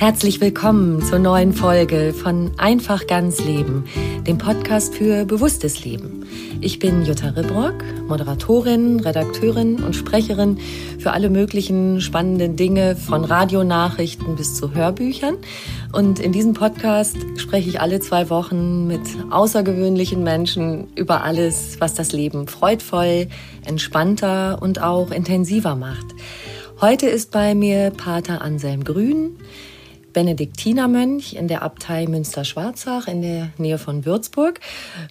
Herzlich willkommen zur neuen Folge von Einfach ganz Leben, dem Podcast für bewusstes Leben. Ich bin Jutta Ribrock, Moderatorin, Redakteurin und Sprecherin für alle möglichen spannenden Dinge von Radionachrichten bis zu Hörbüchern. Und in diesem Podcast spreche ich alle zwei Wochen mit außergewöhnlichen Menschen über alles, was das Leben freudvoll, entspannter und auch intensiver macht. Heute ist bei mir Pater Anselm Grün. Benediktinermönch in der Abtei Münster-Schwarzach in der Nähe von Würzburg.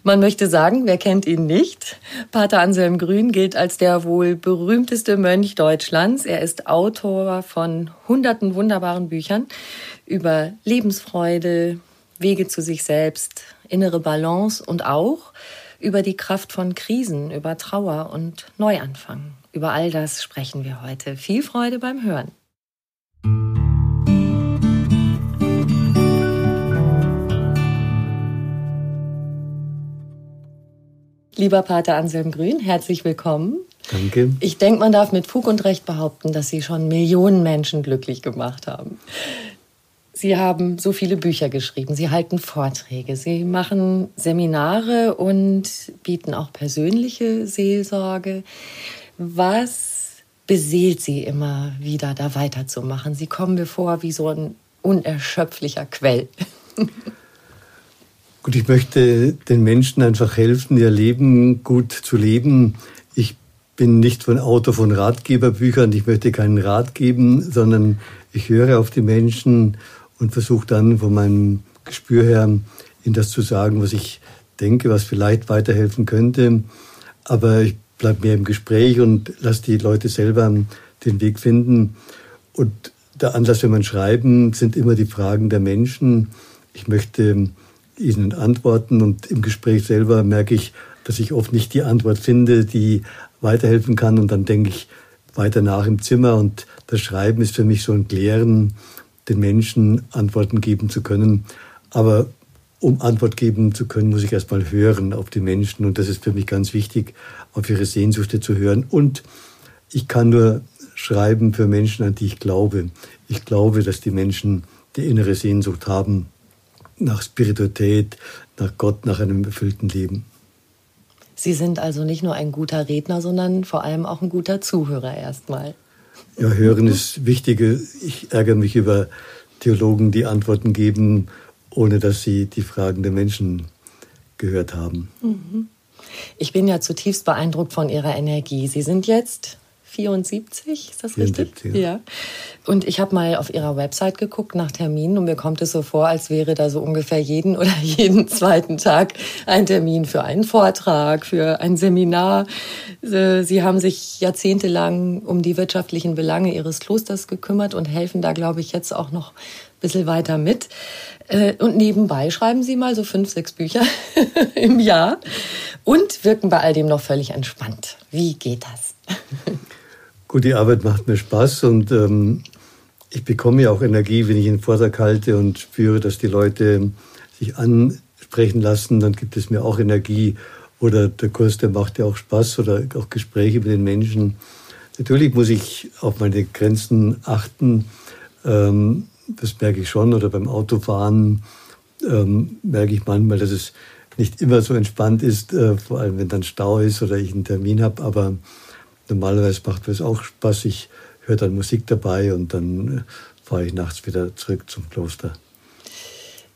Man möchte sagen, wer kennt ihn nicht? Pater Anselm Grün gilt als der wohl berühmteste Mönch Deutschlands. Er ist Autor von hunderten wunderbaren Büchern über Lebensfreude, Wege zu sich selbst, innere Balance und auch über die Kraft von Krisen, über Trauer und Neuanfang. Über all das sprechen wir heute. Viel Freude beim Hören. Lieber Pater Anselm Grün, herzlich willkommen. Danke. Ich denke, man darf mit Fug und Recht behaupten, dass Sie schon Millionen Menschen glücklich gemacht haben. Sie haben so viele Bücher geschrieben, Sie halten Vorträge, Sie machen Seminare und bieten auch persönliche Seelsorge. Was beseelt Sie immer wieder, da weiterzumachen? Sie kommen mir vor wie so ein unerschöpflicher Quell. Gut, ich möchte den Menschen einfach helfen, ihr Leben gut zu leben. Ich bin nicht von Autor von Ratgeberbüchern, ich möchte keinen Rat geben, sondern ich höre auf die Menschen und versuche dann von meinem Gespür her ihnen das zu sagen, was ich denke, was vielleicht weiterhelfen könnte. Aber ich bleibe mehr im Gespräch und lasse die Leute selber den Weg finden. Und der Anlass, wenn man schreiben, sind immer die Fragen der Menschen. Ich möchte ihnen antworten und im Gespräch selber merke ich, dass ich oft nicht die Antwort finde, die weiterhelfen kann und dann denke ich weiter nach im Zimmer und das Schreiben ist für mich so ein Klären, den Menschen Antworten geben zu können. Aber um Antwort geben zu können, muss ich erstmal hören auf die Menschen und das ist für mich ganz wichtig, auf ihre Sehnsüchte zu hören. Und ich kann nur schreiben für Menschen, an die ich glaube. Ich glaube, dass die Menschen die innere Sehnsucht haben, nach Spiritualität, nach Gott, nach einem erfüllten Leben. Sie sind also nicht nur ein guter Redner, sondern vor allem auch ein guter Zuhörer erstmal. Ja, hören ist wichtig. Ich ärgere mich über Theologen, die Antworten geben, ohne dass sie die Fragen der Menschen gehört haben. Mhm. Ich bin ja zutiefst beeindruckt von Ihrer Energie. Sie sind jetzt 74, ist das 74, richtig? Ja. Und ich habe mal auf ihrer Website geguckt nach Terminen und mir kommt es so vor, als wäre da so ungefähr jeden oder jeden zweiten Tag ein Termin für einen Vortrag, für ein Seminar. Äh, sie haben sich jahrzehntelang um die wirtschaftlichen Belange ihres Klosters gekümmert und helfen da, glaube ich, jetzt auch noch ein bisschen weiter mit. Äh, und nebenbei schreiben sie mal so fünf, sechs Bücher im Jahr und wirken bei all dem noch völlig entspannt. Wie geht das? Gut, die Arbeit macht mir Spaß und ähm, ich bekomme ja auch Energie, wenn ich einen Vortrag halte und spüre, dass die Leute sich ansprechen lassen, dann gibt es mir auch Energie. Oder der Kurs, der macht ja auch Spaß oder auch Gespräche mit den Menschen. Natürlich muss ich auf meine Grenzen achten. Ähm, das merke ich schon. Oder beim Autofahren ähm, merke ich manchmal, dass es nicht immer so entspannt ist, äh, vor allem wenn dann Stau ist oder ich einen Termin habe. Aber normalerweise macht mir es auch Spaß. Ich höre dann Musik dabei und dann äh, fahre ich nachts wieder zurück zum Kloster.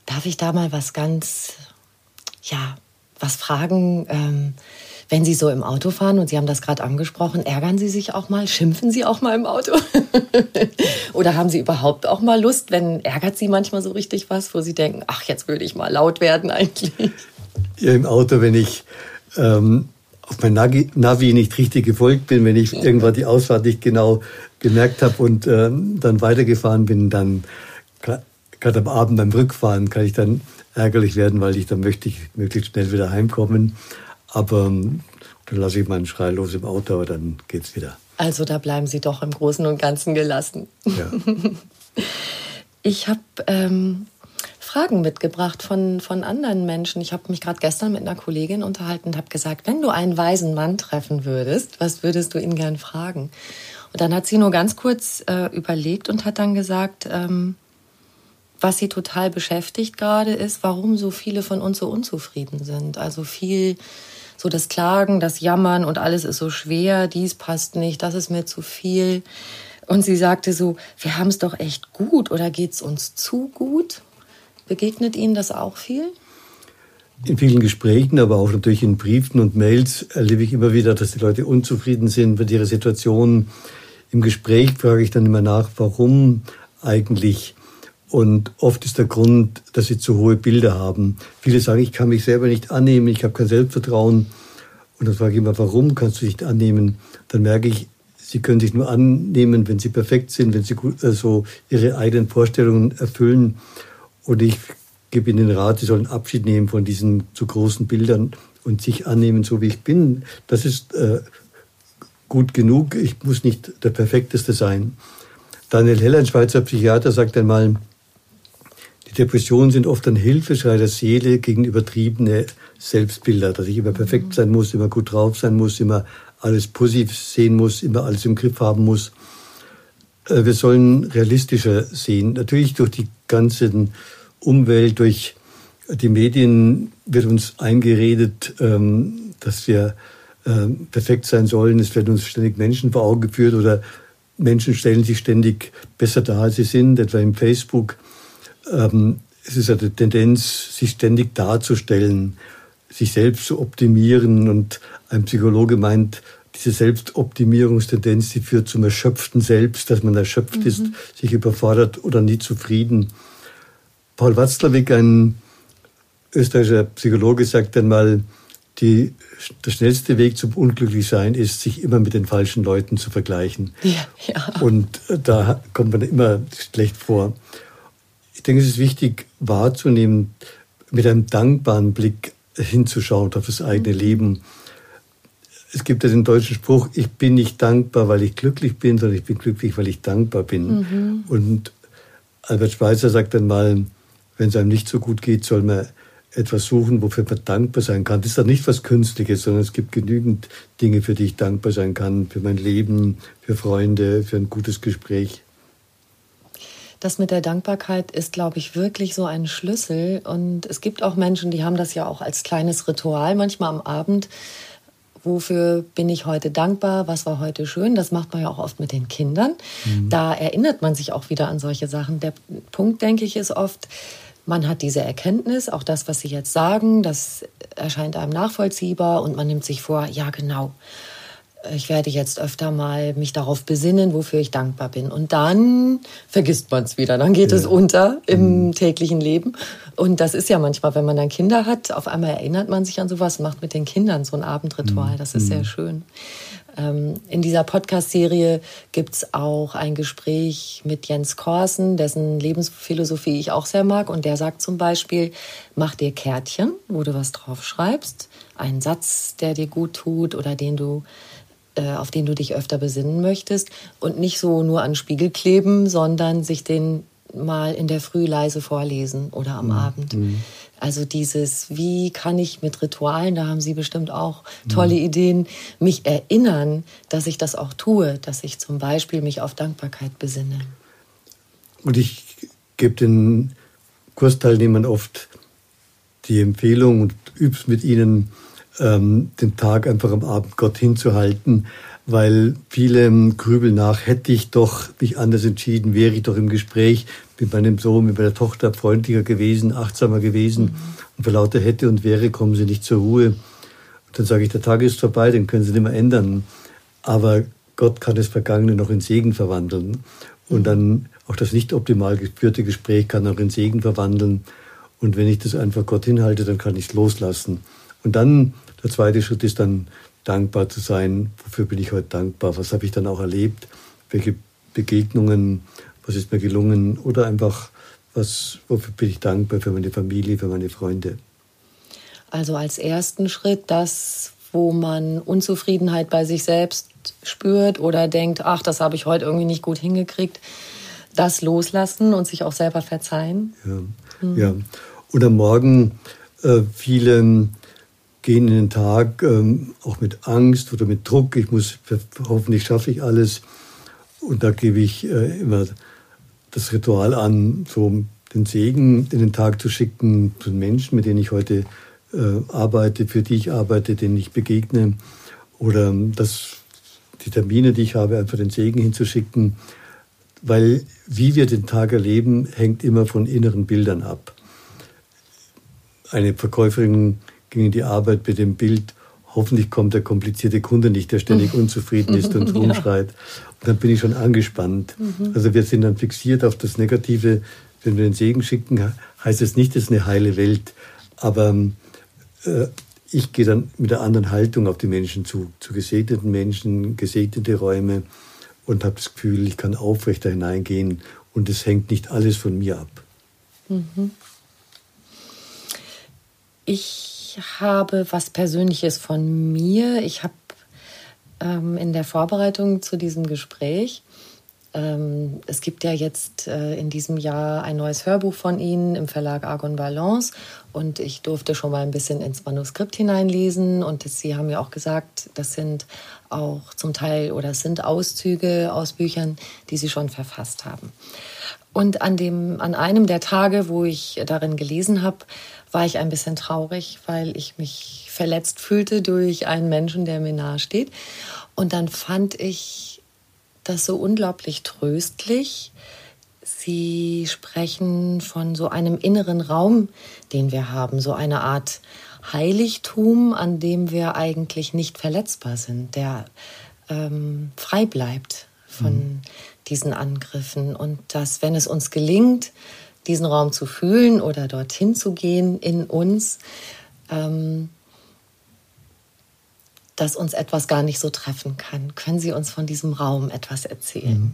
Darf ich da mal was ganz, ja, was fragen? Ähm, wenn Sie so im Auto fahren und Sie haben das gerade angesprochen, ärgern Sie sich auch mal, schimpfen Sie auch mal im Auto? Oder haben Sie überhaupt auch mal Lust, wenn ärgert Sie manchmal so richtig was, wo Sie denken, ach, jetzt würde ich mal laut werden eigentlich? Ja, im Auto, wenn ich ähm, auf mein Navi nicht richtig gefolgt bin, wenn ich irgendwann die Ausfahrt nicht genau gemerkt habe und ähm, dann weitergefahren bin, dann gerade am Abend beim Rückfahren kann ich dann ärgerlich werden, weil ich dann möchte ich möglichst schnell wieder heimkommen. Aber ähm, dann lasse ich meinen Schrei los im Auto, aber dann geht's wieder. Also da bleiben Sie doch im Großen und Ganzen gelassen. Ja. ich habe ähm, Fragen mitgebracht von, von anderen Menschen. Ich habe mich gerade gestern mit einer Kollegin unterhalten und habe gesagt, wenn du einen weisen Mann treffen würdest, was würdest du ihn gern fragen? Und dann hat sie nur ganz kurz äh, überlegt und hat dann gesagt, ähm, was sie total beschäftigt gerade ist, warum so viele von uns so unzufrieden sind. Also viel so das Klagen, das Jammern und alles ist so schwer, dies passt nicht, das ist mir zu viel. Und sie sagte so, wir haben es doch echt gut oder geht es uns zu gut? Begegnet Ihnen das auch viel? In vielen Gesprächen, aber auch natürlich in Briefen und Mails erlebe ich immer wieder, dass die Leute unzufrieden sind mit ihrer Situation. Im Gespräch frage ich dann immer nach, warum eigentlich. Und oft ist der Grund, dass sie zu hohe Bilder haben. Viele sagen, ich kann mich selber nicht annehmen, ich habe kein Selbstvertrauen. Und dann frage ich immer, warum kannst du nicht annehmen? Dann merke ich, sie können sich nur annehmen, wenn sie perfekt sind, wenn sie also ihre eigenen Vorstellungen erfüllen. Und ich gebe Ihnen den Rat, Sie sollen Abschied nehmen von diesen zu großen Bildern und sich annehmen, so wie ich bin. Das ist äh, gut genug. Ich muss nicht der Perfekteste sein. Daniel Heller, ein Schweizer Psychiater, sagt einmal, die Depressionen sind oft ein Hilfeschrei der Seele gegen übertriebene Selbstbilder, dass ich immer perfekt sein muss, immer gut drauf sein muss, immer alles positiv sehen muss, immer alles im Griff haben muss. Äh, wir sollen realistischer sehen. Natürlich durch die ganzen Umwelt, durch die Medien wird uns eingeredet, ähm, dass wir ähm, perfekt sein sollen. Es werden uns ständig Menschen vor Augen geführt oder Menschen stellen sich ständig besser dar, als sie sind, etwa im Facebook. Ähm, es ist eine Tendenz, sich ständig darzustellen, sich selbst zu optimieren. Und ein Psychologe meint, diese Selbstoptimierungstendenz, die führt zum erschöpften Selbst, dass man erschöpft mhm. ist, sich überfordert oder nie zufrieden. Paul Watzlawick, ein österreichischer Psychologe, sagt einmal, die, der schnellste Weg zum Unglücklichsein ist, sich immer mit den falschen Leuten zu vergleichen. Ja, ja. Und äh, da kommt man immer schlecht vor. Ich denke, es ist wichtig wahrzunehmen, mit einem dankbaren Blick hinzuschauen auf das eigene mhm. Leben es gibt ja den deutschen Spruch, ich bin nicht dankbar, weil ich glücklich bin, sondern ich bin glücklich, weil ich dankbar bin. Mhm. Und Albert Schweitzer sagt dann mal, wenn es einem nicht so gut geht, soll man etwas suchen, wofür man dankbar sein kann. Das ist dann nicht was Künstliches, sondern es gibt genügend Dinge, für die ich dankbar sein kann. Für mein Leben, für Freunde, für ein gutes Gespräch. Das mit der Dankbarkeit ist, glaube ich, wirklich so ein Schlüssel. Und es gibt auch Menschen, die haben das ja auch als kleines Ritual manchmal am Abend, wofür bin ich heute dankbar, was war heute schön. Das macht man ja auch oft mit den Kindern. Mhm. Da erinnert man sich auch wieder an solche Sachen. Der Punkt, denke ich, ist oft, man hat diese Erkenntnis, auch das, was Sie jetzt sagen, das erscheint einem nachvollziehbar und man nimmt sich vor, ja genau, ich werde jetzt öfter mal mich darauf besinnen, wofür ich dankbar bin. Und dann vergisst man es wieder. Dann geht ja. es unter im mhm. täglichen Leben. Und das ist ja manchmal, wenn man dann Kinder hat, auf einmal erinnert man sich an sowas, macht mit den Kindern so ein Abendritual. Mhm. Das ist sehr mhm. schön. Ähm, in dieser Podcast-Serie gibt es auch ein Gespräch mit Jens Korsen, dessen Lebensphilosophie ich auch sehr mag. Und der sagt zum Beispiel, mach dir Kärtchen, wo du was drauf schreibst. Einen Satz, der dir gut tut oder den du äh, auf den du dich öfter besinnen möchtest und nicht so nur an Spiegel kleben, sondern sich den mal in der Früh leise vorlesen oder am mhm. Abend. Mhm. Also dieses, wie kann ich mit Ritualen, da haben Sie bestimmt auch tolle mhm. Ideen, mich erinnern, dass ich das auch tue, dass ich zum Beispiel mich auf Dankbarkeit besinne. Und ich gebe den Kursteilnehmern oft die Empfehlung und üb's mit ihnen, ähm, den Tag einfach am Abend Gott hinzuhalten, weil viele grübeln nach, hätte ich doch mich anders entschieden, wäre ich doch im Gespräch mit meinem Sohn, mit meiner Tochter freundlicher gewesen, achtsamer gewesen. Mhm. Und für lauter hätte und wäre kommen sie nicht zur Ruhe. Und dann sage ich, der Tag ist vorbei, den können sie nicht mehr ändern. Aber Gott kann das Vergangene noch in Segen verwandeln. Und dann auch das nicht optimal geführte Gespräch kann auch in Segen verwandeln. Und wenn ich das einfach Gott hinhalte, dann kann ich es loslassen. Und dann, der zweite Schritt ist dann dankbar zu sein. Wofür bin ich heute dankbar? Was habe ich dann auch erlebt? Welche Begegnungen? Was ist mir gelungen? Oder einfach, was, wofür bin ich dankbar für meine Familie, für meine Freunde? Also als ersten Schritt das, wo man Unzufriedenheit bei sich selbst spürt oder denkt, ach, das habe ich heute irgendwie nicht gut hingekriegt, das loslassen und sich auch selber verzeihen. Ja, mhm. ja. Und am Morgen äh, viele gehen in den Tag ähm, auch mit Angst oder mit Druck. Ich muss, hoffentlich schaffe ich alles. Und da gebe ich äh, immer das Ritual an, so den Segen in den Tag zu schicken zu den Menschen, mit denen ich heute äh, arbeite, für die ich arbeite, denen ich begegne. Oder ähm, das, die Termine, die ich habe, einfach den Segen hinzuschicken. Weil wie wir den Tag erleben, hängt immer von inneren Bildern ab. Eine Verkäuferin ging in die Arbeit mit dem Bild, hoffentlich kommt der komplizierte Kunde nicht, der ständig unzufrieden ist und rumschreit. Und dann bin ich schon angespannt. Mhm. Also wir sind dann fixiert auf das Negative. Wenn wir den Segen schicken, heißt es nicht, es ist eine heile Welt. Aber äh, ich gehe dann mit einer anderen Haltung auf die Menschen zu, zu gesegneten Menschen, gesegnete Räume und habe das Gefühl, ich kann aufrechter hineingehen und es hängt nicht alles von mir ab. Mhm. Ich habe was Persönliches von mir. Ich habe ähm, in der Vorbereitung zu diesem Gespräch, ähm, es gibt ja jetzt äh, in diesem Jahr ein neues Hörbuch von Ihnen im Verlag Argon Balance und ich durfte schon mal ein bisschen ins Manuskript hineinlesen und Sie haben ja auch gesagt, das sind auch zum Teil oder es sind Auszüge aus Büchern, die Sie schon verfasst haben. Und an, dem, an einem der Tage, wo ich darin gelesen habe, war ich ein bisschen traurig, weil ich mich verletzt fühlte durch einen Menschen, der mir nahe steht. Und dann fand ich das so unglaublich tröstlich. Sie sprechen von so einem inneren Raum, den wir haben, so eine Art Heiligtum, an dem wir eigentlich nicht verletzbar sind, der ähm, frei bleibt von mhm. diesen Angriffen. Und dass, wenn es uns gelingt, diesen Raum zu fühlen oder dorthin zu gehen in uns, ähm, dass uns etwas gar nicht so treffen kann. Können Sie uns von diesem Raum etwas erzählen? Mhm.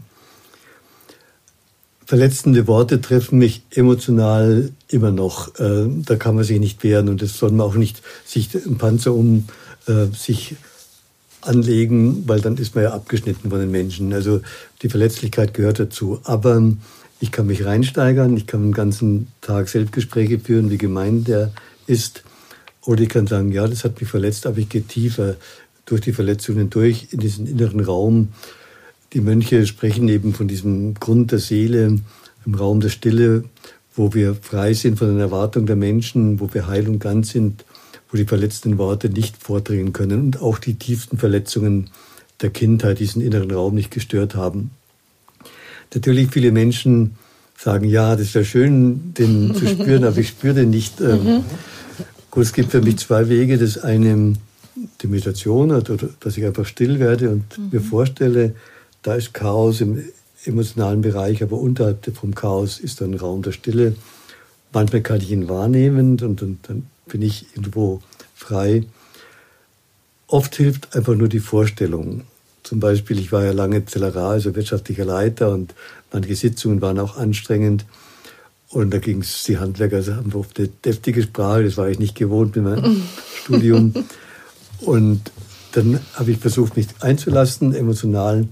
Verletzende Worte treffen mich emotional immer noch. Äh, da kann man sich nicht wehren und das soll man auch nicht sich einen Panzer um äh, sich anlegen, weil dann ist man ja abgeschnitten von den Menschen. Also die Verletzlichkeit gehört dazu. Aber ich kann mich reinsteigern, ich kann den ganzen Tag Selbstgespräche führen, wie gemein der ist. Oder ich kann sagen, ja, das hat mich verletzt, aber ich gehe tiefer durch die Verletzungen durch in diesen inneren Raum. Die Mönche sprechen eben von diesem Grund der Seele, im Raum der Stille, wo wir frei sind von den Erwartungen der Menschen, wo wir heil und ganz sind, wo die verletzten Worte nicht vordringen können und auch die tiefsten Verletzungen der Kindheit diesen inneren Raum nicht gestört haben. Natürlich viele Menschen sagen, ja, das wäre schön, den zu spüren, aber ich spüre den nicht. Ähm, mhm. Gut, es gibt für mich zwei Wege. Das eine die Meditation, oder dass ich einfach still werde und mhm. mir vorstelle, da ist Chaos im emotionalen Bereich, aber unterhalb vom Chaos ist dann Raum der Stille. Manchmal kann ich ihn wahrnehmen und, und dann bin ich irgendwo frei. Oft hilft einfach nur die Vorstellung. Zum Beispiel, ich war ja lange Zellerar, also wirtschaftlicher Leiter und manche Sitzungen waren auch anstrengend. Und da ging es, die Handwerker also haben oft eine deftige Sprache, das war ich nicht gewohnt mit meinem Studium. Und dann habe ich versucht, mich einzulassen, emotional,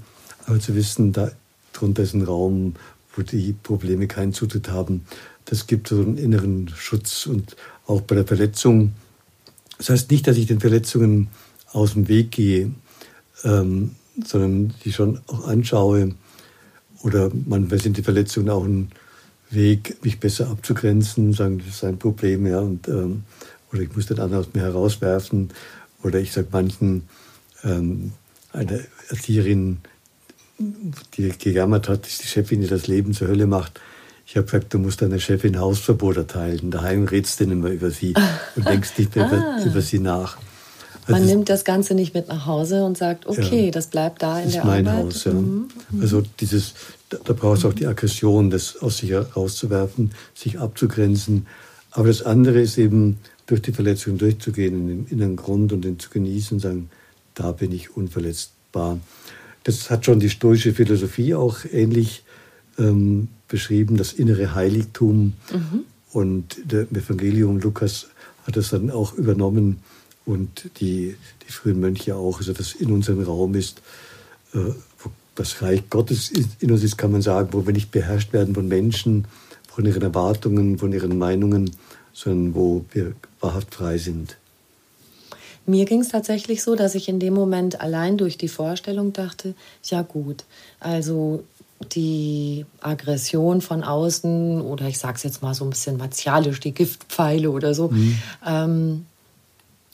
aber zu wissen, da drunter ist ein Raum, wo die Probleme keinen Zutritt haben. Das gibt so einen inneren Schutz und auch bei der Verletzung. Das heißt nicht, dass ich den Verletzungen aus dem Weg gehe, ähm, sondern die schon auch anschaue. Oder manchmal sind die Verletzungen auch ein Weg, mich besser abzugrenzen, sagen, das ist ein Problem, ja, und, ähm, oder ich muss den anderen aus mir herauswerfen. Oder ich sage manchen, ähm, eine Erzieherin, die gejammert hat, ist die Chefin, die das Leben zur Hölle macht. Ich habe gesagt, du musst deiner Chefin Hausverbot erteilen. Daheim redst du nicht mehr über sie und denkst nicht mehr ah. über, über, sie nach. Also Man nimmt das Ganze nicht mit nach Hause und sagt, okay, ja, das bleibt da in der Arbeit. Mein Haus, ja. Mhm. Also dieses, da, da brauchst du auch die Aggression, das aus sich herauszuwerfen, sich abzugrenzen. Aber das andere ist eben, durch die Verletzung durchzugehen, in den inneren Grund und den zu genießen und sagen, da bin ich unverletzbar. Das hat schon die stoische Philosophie auch ähnlich ähm, beschrieben, das innere Heiligtum. Mhm. Und der Evangelium Lukas hat das dann auch übernommen und die, die frühen Mönche auch, also das in unserem Raum ist, äh, das Reich Gottes in uns ist, kann man sagen, wo wir nicht beherrscht werden von Menschen, von ihren Erwartungen, von ihren Meinungen, sondern wo wir wahrhaft frei sind. Mir ging es tatsächlich so, dass ich in dem Moment allein durch die Vorstellung dachte, ja gut, also die Aggression von außen oder ich sage es jetzt mal so ein bisschen martialisch, die Giftpfeile oder so, mhm. ähm,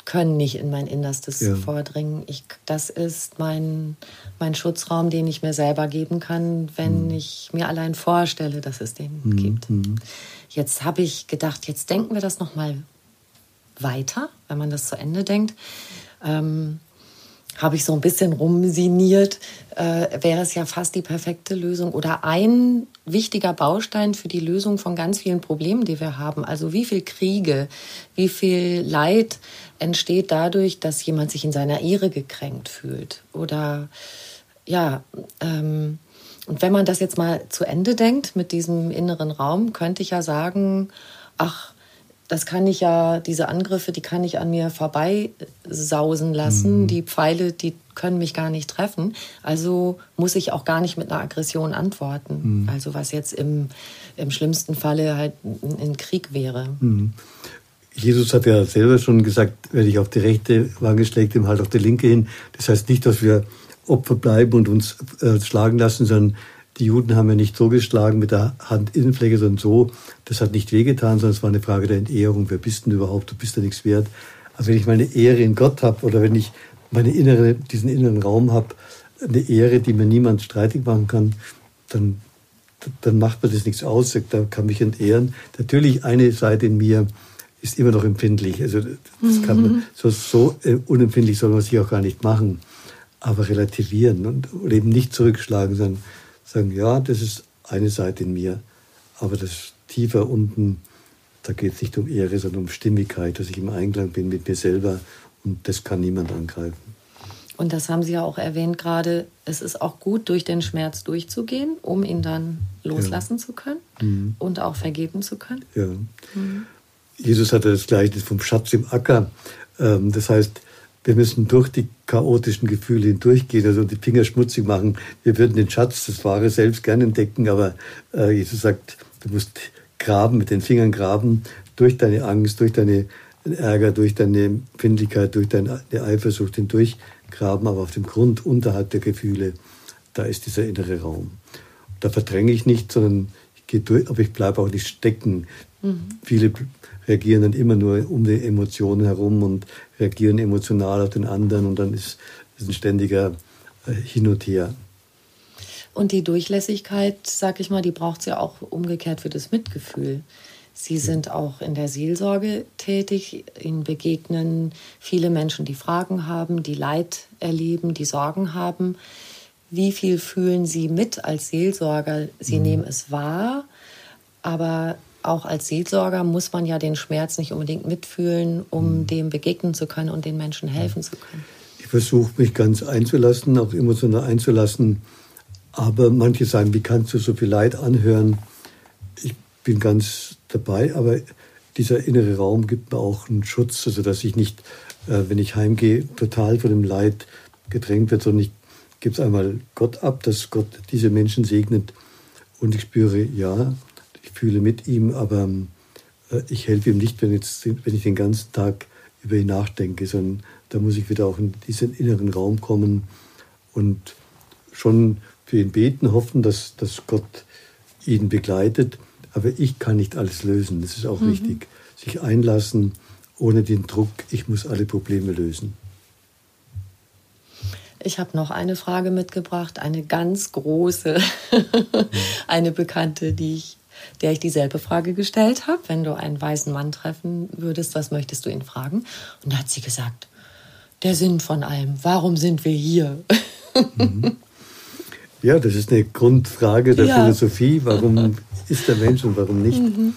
können nicht in mein Innerstes ja. vordringen. Ich, das ist mein, mein Schutzraum, den ich mir selber geben kann, wenn mhm. ich mir allein vorstelle, dass es den mhm. gibt. Jetzt habe ich gedacht, jetzt denken wir das noch mal weiter, wenn man das zu Ende denkt. Ähm, habe ich so ein bisschen rumsiniert, äh, wäre es ja fast die perfekte Lösung oder ein wichtiger Baustein für die Lösung von ganz vielen Problemen, die wir haben. Also wie viel Kriege, wie viel Leid entsteht dadurch, dass jemand sich in seiner Ehre gekränkt fühlt. Oder ja, ähm, und wenn man das jetzt mal zu Ende denkt mit diesem inneren Raum, könnte ich ja sagen, ach, das kann ich ja, diese Angriffe, die kann ich an mir vorbeisausen lassen. Mhm. Die Pfeile, die können mich gar nicht treffen. Also muss ich auch gar nicht mit einer Aggression antworten. Mhm. Also was jetzt im, im schlimmsten Falle halt ein Krieg wäre. Mhm. Jesus hat ja selber schon gesagt, wenn ich auf die rechte Wange schlägt, ihm halt auf die linke hin. Das heißt nicht, dass wir Opfer bleiben und uns äh, schlagen lassen, sondern die Juden haben ja nicht so geschlagen mit der Handinnenfläche, sondern so. Das hat nicht wehgetan, sondern es war eine Frage der Entehrung. Wer bist denn überhaupt? Du bist ja nichts wert. Also wenn ich meine Ehre in Gott habe oder wenn ich meine innere, diesen inneren Raum habe, eine Ehre, die mir niemand streitig machen kann, dann, dann macht mir das nichts aus. Da kann mich entehren. Natürlich eine Seite in mir ist immer noch empfindlich. Also das kann man, mhm. so, so äh, unempfindlich soll man sich auch gar nicht machen. Aber relativieren und, und eben nicht zurückschlagen, sondern sagen, ja, das ist eine Seite in mir, aber das tiefer unten, da geht es nicht um Ehre, sondern um Stimmigkeit, dass ich im Einklang bin mit mir selber und das kann niemand angreifen. Und das haben Sie ja auch erwähnt gerade, es ist auch gut, durch den Schmerz durchzugehen, um ihn dann loslassen ja. zu können mhm. und auch vergeben zu können. Ja. Mhm. Jesus hatte das Gleichnis vom Schatz im Acker. Ähm, das heißt, wir müssen durch die chaotischen Gefühle hindurchgehen, also die Finger schmutzig machen. Wir würden den Schatz, das Wahre selbst gerne entdecken, aber äh, Jesus sagt, du musst graben, mit den Fingern graben, durch deine Angst, durch deine Ärger, durch deine Empfindlichkeit, durch deine Eifersucht hindurch graben, aber auf dem Grund unterhalb der Gefühle, da ist dieser innere Raum. Da verdränge ich nicht, sondern ich gehe durch, aber ich bleibe auch nicht stecken. Mhm. Viele reagieren dann immer nur um die Emotionen herum und reagieren emotional auf den anderen und dann ist es ein ständiger äh, Hin und Her. Und die Durchlässigkeit, sag ich mal, die braucht es ja auch umgekehrt für das Mitgefühl. Sie sind auch in der Seelsorge tätig. Ihnen begegnen viele Menschen, die Fragen haben, die Leid erleben, die Sorgen haben. Wie viel fühlen Sie mit als Seelsorger? Sie mhm. nehmen es wahr, aber auch als Seelsorger muss man ja den Schmerz nicht unbedingt mitfühlen, um mhm. dem begegnen zu können und den Menschen helfen zu können. Ich versuche mich ganz einzulassen, auch emotional einzulassen. Aber manche sagen, wie kannst du so viel Leid anhören? Ich bin ganz dabei, aber dieser innere Raum gibt mir auch einen Schutz, also dass ich nicht äh, wenn ich heimgehe, total von dem Leid gedrängt wird, sondern ich gebe es einmal Gott ab, dass Gott diese Menschen segnet und ich spüre, ja, fühle mit ihm, aber äh, ich helfe ihm nicht, wenn, jetzt, wenn ich den ganzen Tag über ihn nachdenke, sondern da muss ich wieder auch in diesen inneren Raum kommen und schon für ihn beten, hoffen, dass, dass Gott ihn begleitet. Aber ich kann nicht alles lösen. Das ist auch mhm. wichtig. Sich einlassen ohne den Druck, ich muss alle Probleme lösen. Ich habe noch eine Frage mitgebracht, eine ganz große, eine Bekannte, die ich, der ich dieselbe Frage gestellt habe. Wenn du einen weisen Mann treffen würdest, was möchtest du ihn fragen? Und da hat sie gesagt, der Sinn von allem. Warum sind wir hier? Mhm. Ja, das ist eine Grundfrage der ja. Philosophie. Warum ist der Mensch und warum nicht? Mhm.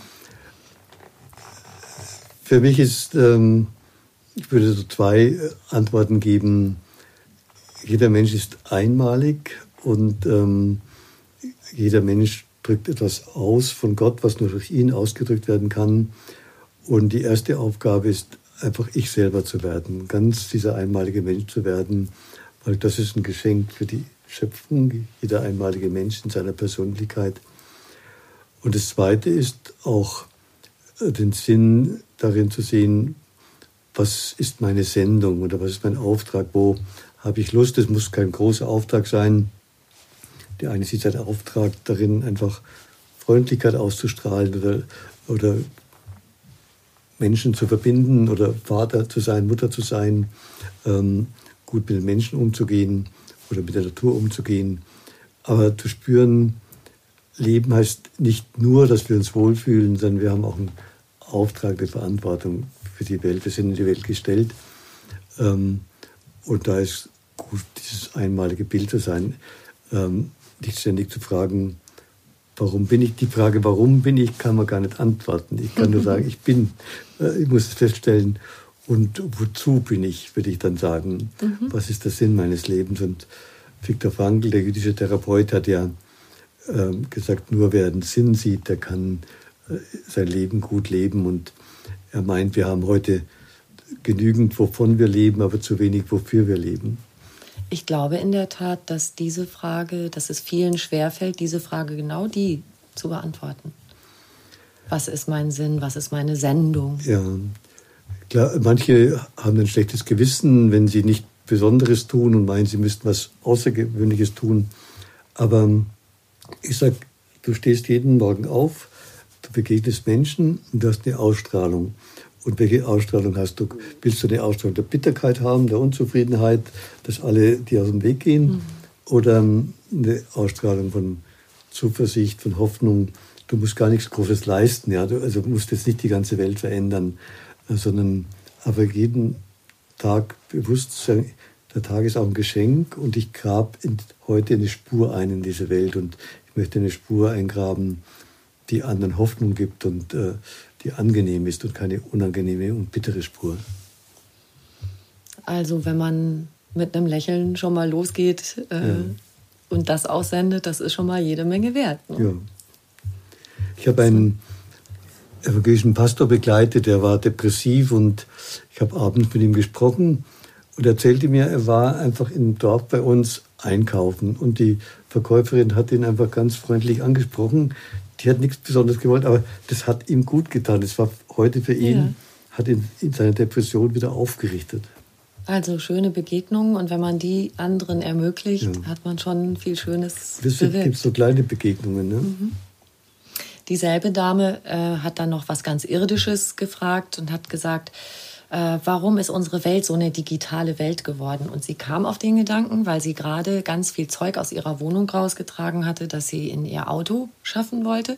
Für mich ist, ähm, ich würde so zwei äh, Antworten geben. Jeder Mensch ist einmalig und ähm, jeder Mensch drückt etwas aus von Gott, was nur durch ihn ausgedrückt werden kann. Und die erste Aufgabe ist, einfach ich selber zu werden, ganz dieser einmalige Mensch zu werden, weil das ist ein Geschenk für die Schöpfung, jeder einmalige Mensch in seiner Persönlichkeit. Und das Zweite ist auch äh, den Sinn darin zu sehen, was ist meine Sendung oder was ist mein Auftrag, wo habe ich Lust. Es muss kein großer Auftrag sein. Der eine sieht seinen Auftrag darin, einfach Freundlichkeit auszustrahlen oder, oder Menschen zu verbinden oder Vater zu sein, Mutter zu sein, ähm, gut mit den Menschen umzugehen oder mit der Natur umzugehen. Aber zu spüren, Leben heißt nicht nur, dass wir uns wohlfühlen, sondern wir haben auch einen Auftrag, eine Verantwortung für die Welt. Wir sind in die Welt gestellt. Ähm, und da ist gut, dieses einmalige Bild zu sein, ähm, nicht ständig zu fragen, warum bin ich? Die Frage, warum bin ich, kann man gar nicht antworten. Ich kann nur sagen, ich bin. Äh, ich muss es feststellen. Und wozu bin ich, würde ich dann sagen. Mhm. Was ist der Sinn meines Lebens? Und Viktor Frankl, der jüdische Therapeut, hat ja äh, gesagt, nur wer einen Sinn sieht, der kann äh, sein Leben gut leben. Und er meint, wir haben heute genügend, wovon wir leben, aber zu wenig, wofür wir leben. Ich glaube in der Tat, dass diese Frage, dass es vielen schwerfällt, diese Frage genau die zu beantworten. Was ist mein Sinn? Was ist meine Sendung? Ja, Klar, manche haben ein schlechtes Gewissen, wenn sie nicht Besonderes tun und meinen, sie müssten was Außergewöhnliches tun. Aber ich sage, du stehst jeden Morgen auf, du begegnest Menschen und du hast eine Ausstrahlung. Und welche Ausstrahlung hast du? Willst du eine Ausstrahlung der Bitterkeit haben, der Unzufriedenheit, dass alle dir aus dem Weg gehen? Mhm. Oder eine Ausstrahlung von Zuversicht, von Hoffnung? Du musst gar nichts Großes leisten. Ja? Du, also musst jetzt nicht die ganze Welt verändern sondern aber jeden Tag bewusst sein, der Tag ist auch ein Geschenk und ich grab heute eine Spur ein in diese Welt und ich möchte eine Spur eingraben, die anderen Hoffnung gibt und äh, die angenehm ist und keine unangenehme und bittere Spur. Also wenn man mit einem Lächeln schon mal losgeht äh, ja. und das aussendet, das ist schon mal jede Menge wert. Ne? Ja. Ich habe einen evangelischen Pastor begleitet, der war depressiv und ich habe abends mit ihm gesprochen und erzählte mir, er war einfach im Dorf bei uns einkaufen und die Verkäuferin hat ihn einfach ganz freundlich angesprochen. Die hat nichts Besonderes gewollt, aber das hat ihm gut getan. Das war heute für ihn, ja. hat ihn in seiner Depression wieder aufgerichtet. Also schöne Begegnungen und wenn man die anderen ermöglicht, ja. hat man schon viel Schönes Es gibt so kleine Begegnungen. Ne? Mhm. Dieselbe Dame äh, hat dann noch was ganz Irdisches gefragt und hat gesagt, äh, warum ist unsere Welt so eine digitale Welt geworden? Und sie kam auf den Gedanken, weil sie gerade ganz viel Zeug aus ihrer Wohnung rausgetragen hatte, das sie in ihr Auto schaffen wollte.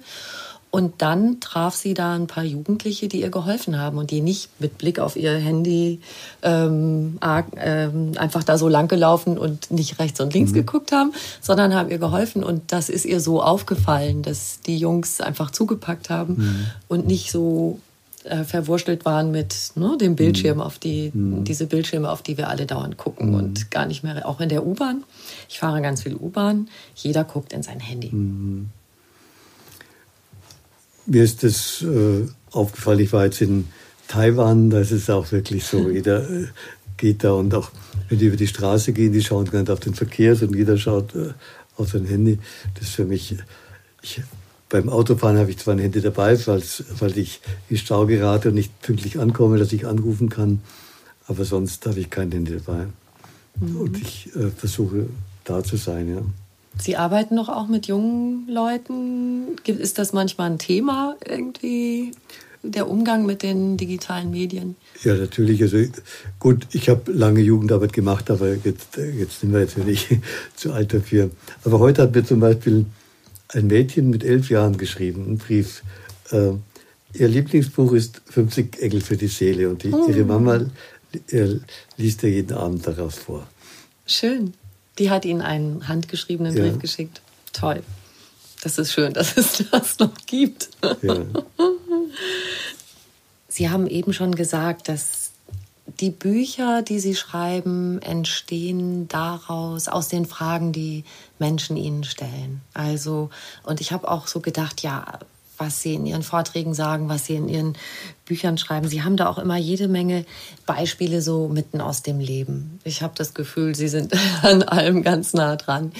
Und dann traf sie da ein paar Jugendliche, die ihr geholfen haben und die nicht mit Blick auf ihr Handy ähm, ähm, einfach da so lang gelaufen und nicht rechts und links mhm. geguckt haben, sondern haben ihr geholfen. Und das ist ihr so aufgefallen, dass die Jungs einfach zugepackt haben mhm. und nicht so äh, verwurschtelt waren mit ne, dem Bildschirm, mhm. auf die, mhm. diese Bildschirme, auf die wir alle dauernd gucken mhm. und gar nicht mehr, auch in der U-Bahn. Ich fahre ganz viel U-Bahn, jeder guckt in sein Handy. Mhm. Mir ist das äh, aufgefallen, ich war jetzt in Taiwan, da ist es auch wirklich so. Jeder äh, geht da und auch wenn die über die Straße gehen, die schauen gar nicht auf den Verkehr, sondern jeder schaut äh, auf sein Handy. Das ist für mich, ich, beim Autofahren habe ich zwar ein Handy dabei, weil ich in Stau gerate und nicht pünktlich ankomme, dass ich anrufen kann, aber sonst habe ich kein Handy dabei. Mhm. Und ich äh, versuche da zu sein, ja. Sie arbeiten noch auch mit jungen Leuten. Ist das manchmal ein Thema irgendwie? der Umgang mit den digitalen Medien? Ja, natürlich. Also gut, ich habe lange Jugendarbeit gemacht, aber jetzt, jetzt sind wir jetzt nicht zu alt dafür. Aber heute hat mir zum Beispiel ein Mädchen mit elf Jahren geschrieben, einen Brief. Äh, ihr Lieblingsbuch ist 50 Engel für die Seele und die, oh. ihre Mama äh, liest ihr jeden Abend daraus vor. Schön. Die hat Ihnen einen handgeschriebenen ja. Brief geschickt. Toll. Das ist schön, dass es das noch gibt. Ja. Sie haben eben schon gesagt, dass die Bücher, die Sie schreiben, entstehen daraus, aus den Fragen, die Menschen Ihnen stellen. Also, und ich habe auch so gedacht, ja, was Sie in Ihren Vorträgen sagen, was Sie in Ihren Büchern schreiben. Sie haben da auch immer jede Menge Beispiele so mitten aus dem Leben. Ich habe das Gefühl, Sie sind an allem ganz nah dran.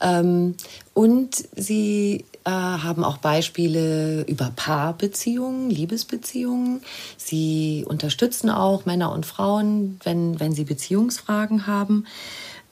Ähm, und Sie äh, haben auch Beispiele über Paarbeziehungen, Liebesbeziehungen. Sie unterstützen auch Männer und Frauen, wenn, wenn sie Beziehungsfragen haben.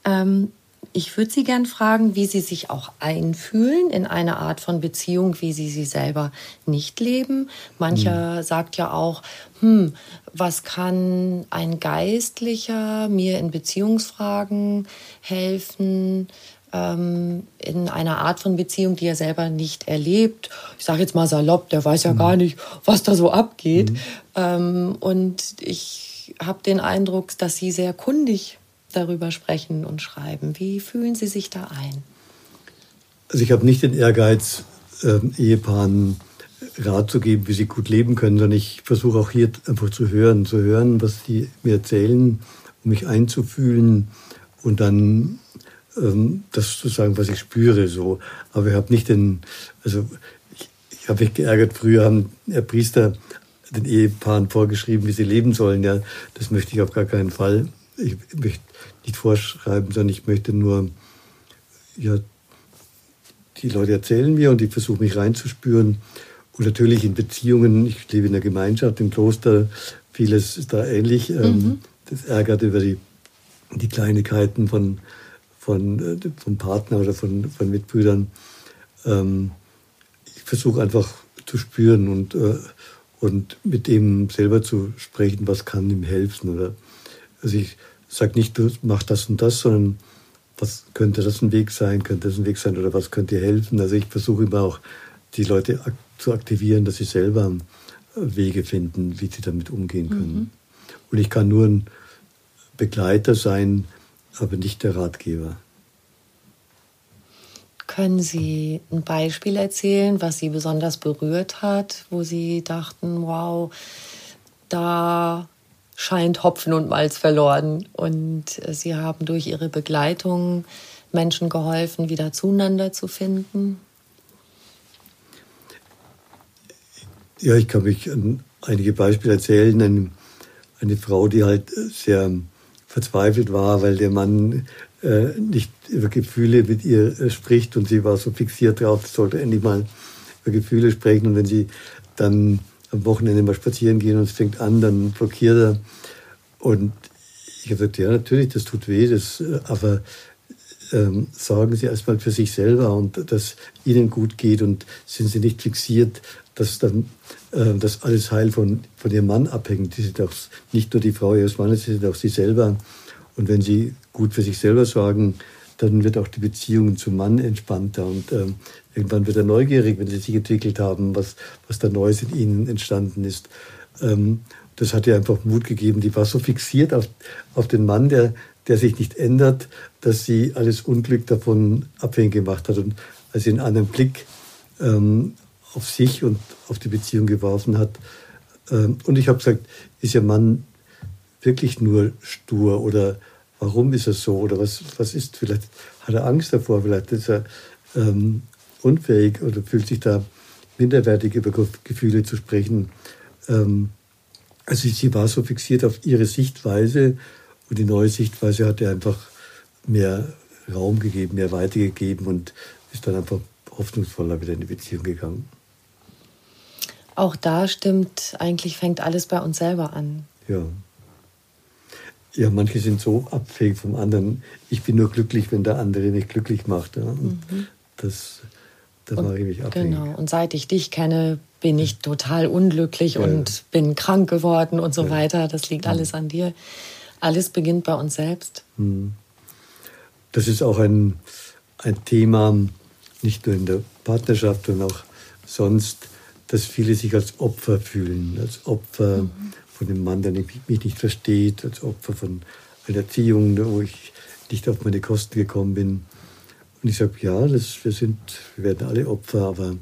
Ähm, ich würde Sie gern fragen, wie Sie sich auch einfühlen in eine Art von Beziehung, wie Sie sie selber nicht leben. Mancher hm. sagt ja auch, hm, was kann ein Geistlicher mir in Beziehungsfragen helfen? Ähm, in einer Art von Beziehung, die er selber nicht erlebt. Ich sage jetzt mal salopp, der weiß ja mhm. gar nicht, was da so abgeht. Mhm. Ähm, und ich habe den Eindruck, dass Sie sehr kundig darüber sprechen und schreiben. Wie fühlen Sie sich da ein? Also ich habe nicht den Ehrgeiz, äh, Ehepaaren Rat zu geben, wie sie gut leben können, sondern ich versuche auch hier einfach zu hören, zu hören, was die mir erzählen, um mich einzufühlen und dann das zu sagen, was ich spüre. So. Aber ich habe nicht den, also ich, ich habe mich geärgert, früher haben Herr Priester den Ehepaaren vorgeschrieben, wie sie leben sollen. Ja, das möchte ich auf gar keinen Fall. Ich möchte nicht vorschreiben, sondern ich möchte nur, ja, die Leute erzählen mir und ich versuche mich reinzuspüren. Und natürlich in Beziehungen, ich lebe in der Gemeinschaft, im Kloster, vieles ist da ähnlich. Ähm, mhm. Das ärgert über die, die Kleinigkeiten von, von, äh, vom Partner oder von, von Mitbrüdern. Ähm, ich versuche einfach zu spüren und, äh, und mit dem selber zu sprechen, was kann ihm helfen. Oder, also ich sage nicht, du mach das und das, sondern was könnte das ein Weg sein, könnte das ein Weg sein oder was könnte dir helfen. Also ich versuche immer auch die Leute ak zu aktivieren, dass sie selber äh, Wege finden, wie sie damit umgehen können. Mhm. Und ich kann nur ein Begleiter sein, aber nicht der Ratgeber. Können Sie ein Beispiel erzählen, was Sie besonders berührt hat, wo Sie dachten, wow, da scheint Hopfen und Malz verloren. Und Sie haben durch Ihre Begleitung Menschen geholfen, wieder zueinander zu finden? Ja, ich kann mich an einige Beispiele erzählen. Eine, eine Frau, die halt sehr verzweifelt war, weil der Mann äh, nicht über Gefühle mit ihr äh, spricht und sie war so fixiert drauf, sollte endlich mal über Gefühle sprechen. Und wenn sie dann am Wochenende mal spazieren gehen und es fängt an, dann blockiert er. Und ich habe gesagt, ja, natürlich, das tut weh, das, äh, aber ähm, sorgen Sie erstmal für sich selber und dass Ihnen gut geht und sind Sie nicht fixiert, dass dann äh, das alles Heil von, von Ihrem Mann abhängt. Sie sind auch nicht nur die Frau Ihres Mannes, Sie sind auch Sie selber. Und wenn Sie gut für sich selber sorgen, dann wird auch die Beziehung zum Mann entspannter und ähm, irgendwann wird er neugierig, wenn sie sich entwickelt haben, was, was da Neues in ihnen entstanden ist. Ähm, das hat ihr einfach Mut gegeben. Die war so fixiert auf, auf den Mann, der, der sich nicht ändert, dass sie alles Unglück davon abhängig gemacht hat. Und als sie einen anderen Blick ähm, auf sich und auf die Beziehung geworfen hat, ähm, und ich habe gesagt, ist ihr Mann wirklich nur stur oder warum ist er so oder was, was ist, vielleicht hat er Angst davor, vielleicht ist er ähm, unfähig oder fühlt sich da minderwertig über Gefühle zu sprechen. Ähm, Also sie war so fixiert auf ihre Sichtweise und die neue Sichtweise hat ihr einfach mehr Raum gegeben, mehr Weite gegeben und ist dann einfach hoffnungsvoller wieder in die Beziehung gegangen. Auch da stimmt, eigentlich fängt alles bei uns selber an. Ja. Ja, manche sind so abfähig vom anderen. Ich bin nur glücklich, wenn der andere mich glücklich macht. Ja. Und mhm. das, da mache ich mich abhängig. Genau. Und seit ich dich kenne, bin ich total unglücklich ja. und bin krank geworden und so ja. weiter. Das liegt alles an dir. Alles beginnt bei uns selbst. Mhm. Das ist auch ein, ein Thema, nicht nur in der Partnerschaft, sondern auch sonst, dass viele sich als Opfer fühlen, als Opfer mhm. von dem Mann, der mich nicht versteht, als Opfer von einer Erziehung, wo ich nicht auf meine Kosten gekommen bin. Und ich sage, ja, das, wir, sind, wir werden alle Opfer, aber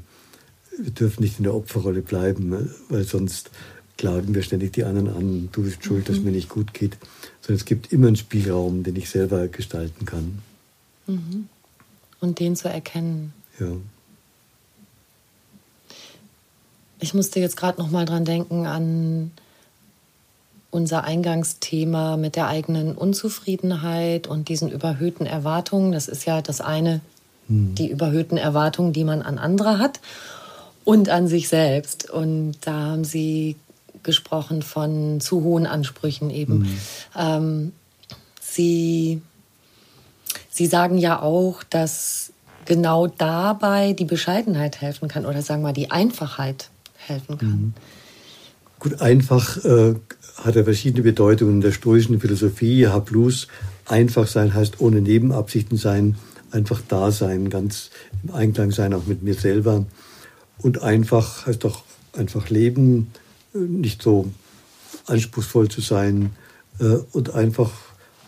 wir dürfen nicht in der Opferrolle bleiben, weil sonst klagen wir ständig die anderen an, du bist schuld, dass mhm. mir nicht gut geht. Sondern es gibt immer einen Spielraum, den ich selber gestalten kann. Mhm. Und den zu erkennen. Ja. Ich musste jetzt gerade noch mal dran denken an unser Eingangsthema mit der eigenen Unzufriedenheit und diesen überhöhten Erwartungen. Das ist ja das eine, hm. die überhöhten Erwartungen, die man an andere hat und an sich selbst. Und da haben Sie gesprochen von zu hohen Ansprüchen eben. Hm. Ähm, Sie, Sie sagen ja auch, dass genau dabei die Bescheidenheit helfen kann oder sagen wir mal die Einfachheit helfen kann. Mhm. Gut, einfach äh, hat er verschiedene Bedeutungen in der stoischen Philosophie. Hablus, einfach sein heißt ohne Nebenabsichten sein, einfach da sein, ganz im Einklang sein, auch mit mir selber. Und einfach heißt auch einfach leben, nicht so anspruchsvoll zu sein äh, und einfach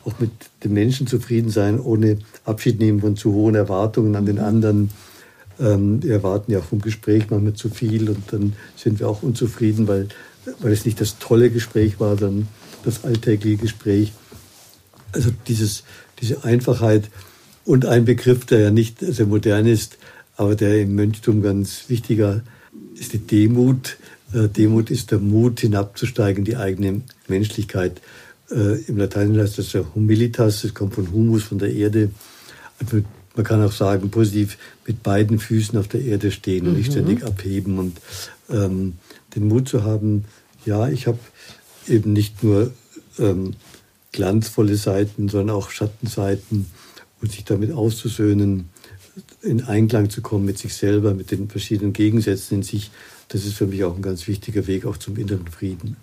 auch mit den Menschen zufrieden sein, ohne Abschied nehmen von zu hohen Erwartungen an den anderen. Ähm, wir erwarten ja vom Gespräch manchmal zu viel und dann sind wir auch unzufrieden, weil, weil es nicht das tolle Gespräch war, sondern das alltägliche Gespräch. Also dieses, diese Einfachheit und ein Begriff, der ja nicht sehr modern ist, aber der im Mönchtum ganz wichtiger ist die Demut. Äh, Demut ist der Mut, hinabzusteigen, die eigene Menschlichkeit. Äh, Im Lateinischen heißt das ja Humilitas, das kommt von Humus, von der Erde. Also man kann auch sagen, positiv mit beiden Füßen auf der Erde stehen und mhm. nicht ständig abheben und ähm, den Mut zu haben, ja, ich habe eben nicht nur ähm, glanzvolle Seiten, sondern auch Schattenseiten und sich damit auszusöhnen, in Einklang zu kommen mit sich selber, mit den verschiedenen Gegensätzen in sich, das ist für mich auch ein ganz wichtiger Weg auch zum inneren Frieden.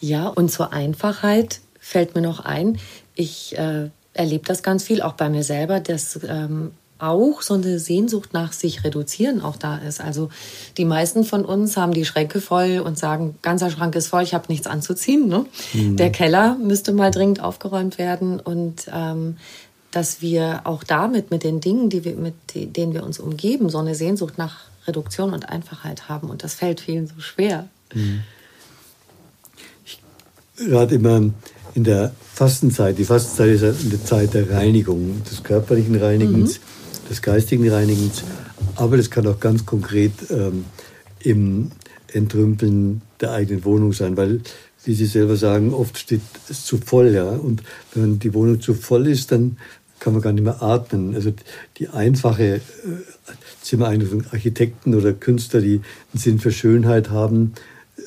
Ja, und zur Einfachheit fällt mir noch ein, ich äh, erlebe das ganz viel, auch bei mir selber, dass ähm, auch so eine Sehnsucht nach sich reduzieren auch da ist. Also die meisten von uns haben die Schränke voll und sagen, ganzer Schrank ist voll, ich habe nichts anzuziehen. Ne? Mhm. Der Keller müsste mal dringend aufgeräumt werden und ähm, dass wir auch damit mit den Dingen, die wir, mit denen wir uns umgeben, so eine Sehnsucht nach Reduktion und Einfachheit haben. Und das fällt vielen so schwer. Mhm gerade immer in der Fastenzeit. Die Fastenzeit ist eine Zeit der Reinigung, des körperlichen Reinigens, mhm. des geistigen Reinigens, aber das kann auch ganz konkret ähm, im Entrümpeln der eigenen Wohnung sein, weil, wie Sie selber sagen, oft steht es zu voll, ja. Und wenn die Wohnung zu voll ist, dann kann man gar nicht mehr atmen. Also die einfache äh, Zimmereinrichtung, Architekten oder Künstler, die einen Sinn für Schönheit haben,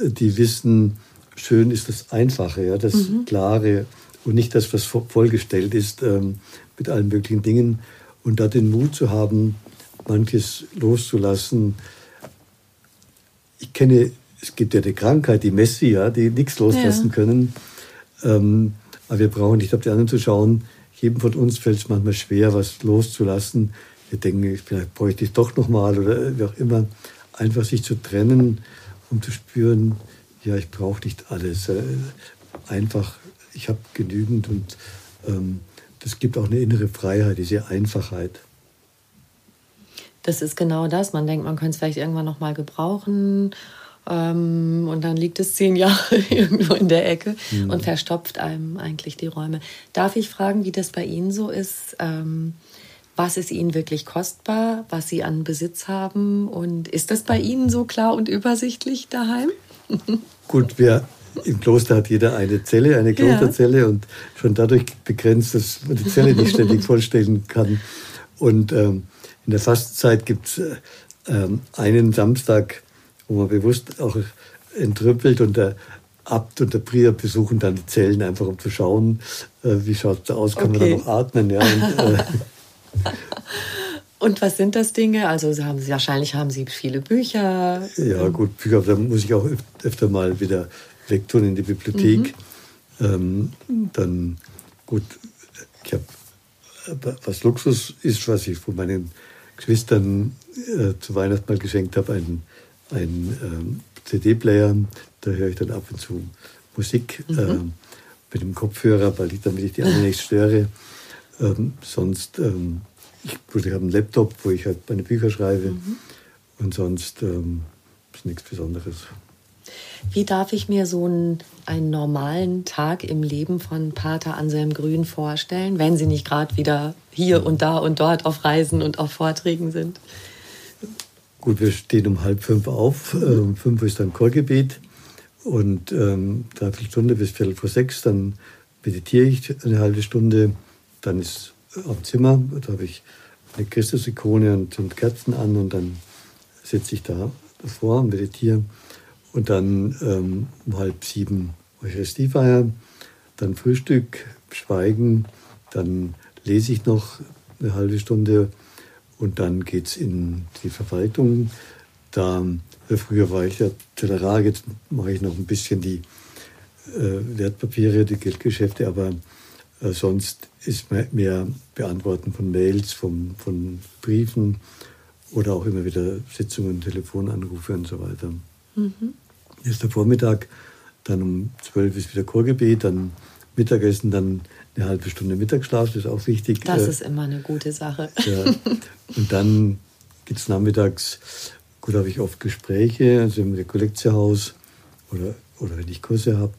äh, die wissen, schön ist das Einfache, ja, das mhm. Klare und nicht das, was vollgestellt ist ähm, mit allen möglichen Dingen. Und da den Mut zu haben, manches loszulassen. Ich kenne, es gibt ja eine Krankheit, die Messi, ja, die nichts loslassen ja. können. Ähm, aber wir brauchen nicht auf die anderen zu schauen. Jedem von uns fällt es manchmal schwer, was loszulassen. Wir denken, vielleicht bräuchte ich doch nochmal oder wie auch immer. Einfach sich zu trennen, um zu spüren, ja, ich brauche nicht alles. Äh, einfach, ich habe genügend und ähm, das gibt auch eine innere Freiheit, diese Einfachheit. Das ist genau das. Man denkt, man könnte es vielleicht irgendwann noch mal gebrauchen. Ähm, und dann liegt es zehn Jahre irgendwo in der Ecke mhm. und verstopft einem eigentlich die Räume. Darf ich fragen, wie das bei Ihnen so ist? Ähm, was ist Ihnen wirklich kostbar, was Sie an Besitz haben? Und ist das bei Ihnen so klar und übersichtlich daheim? Gut, wir im Kloster hat jeder eine Zelle, eine Klosterzelle ja. und schon dadurch begrenzt, dass man die Zelle nicht ständig vollstellen kann. Und ähm, in der Fastenzeit gibt es äh, ähm, einen Samstag, wo man bewusst auch entrüppelt und der Abt und der Prier besuchen dann die Zellen einfach, um zu schauen, äh, wie schaut es aus, kann okay. man da noch atmen. Ja, und, äh, und was sind das Dinge? Also haben Sie, wahrscheinlich haben Sie viele Bücher. Ja gut, Bücher, da muss ich auch öfter mal wieder wegtun in die Bibliothek. Mhm. Ähm, dann gut, ich habe, was Luxus ist, was ich von meinen Geschwistern äh, zu Weihnachten mal geschenkt habe, ein, ein ähm, CD-Player. Da höre ich dann ab und zu Musik mhm. äh, mit dem Kopfhörer, weil ich, damit ich die anderen nicht störe. Ähm, sonst, ähm, ich, ich habe einen Laptop, wo ich halt meine Bücher schreibe. Mhm. Und sonst ähm, ist nichts Besonderes. Wie darf ich mir so einen, einen normalen Tag im Leben von Pater Anselm Grün vorstellen, wenn Sie nicht gerade wieder hier und da und dort auf Reisen und auf Vorträgen sind? Gut, wir stehen um halb fünf auf. Um fünf ist dann Chorgebet und ähm, dreiviertel Stunde bis viertel vor sechs. Dann meditiere ich eine halbe Stunde. Dann ist am Zimmer, da habe ich eine Christusikone und, und Kerzen an und dann sitze ich da davor und meditiere. Und dann ähm, um halb sieben Eucharistiefeier, dann Frühstück, Schweigen, dann lese ich noch eine halbe Stunde und dann geht es in die Verwaltung. Da, äh, früher war ich ja Tellerar, jetzt mache ich noch ein bisschen die äh, Wertpapiere, die Geldgeschäfte, aber äh, sonst ist mehr Beantworten von Mails, von, von Briefen oder auch immer wieder Sitzungen, Telefonanrufe und so weiter. Mhm ist der Vormittag, dann um 12 ist wieder Chorgebet, dann Mittagessen, dann eine halbe Stunde Mittagsschlaf, das ist auch wichtig. Das äh, ist immer eine gute Sache. Ja. Und dann gibt es nachmittags, gut, habe ich oft Gespräche, also im Rekollektiahaus oder, oder wenn ich Kurse habe.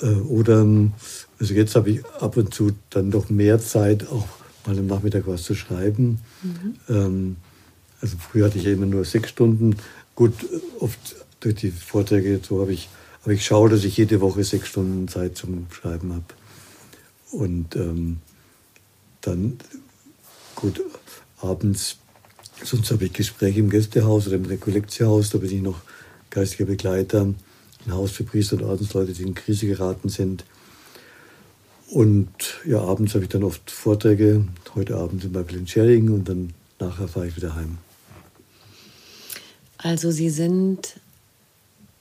Äh, oder, also jetzt habe ich ab und zu dann doch mehr Zeit, auch mal am Nachmittag was zu schreiben. Mhm. Ähm, also früher hatte ich ja immer nur sechs Stunden. Gut, oft durch die Vorträge so habe ich, aber ich schaue, dass ich jede Woche sechs Stunden Zeit zum Schreiben habe. Und ähm, dann, gut, abends, sonst habe ich Gespräche im Gästehaus oder im Rekollektiehaus, da bin ich noch geistiger Begleiter, ein Haus für Priester und Ordensleute, die in Krise geraten sind. Und ja, abends habe ich dann oft Vorträge, heute Abend zum Beispiel in Schering und dann nachher fahre ich wieder heim. Also Sie sind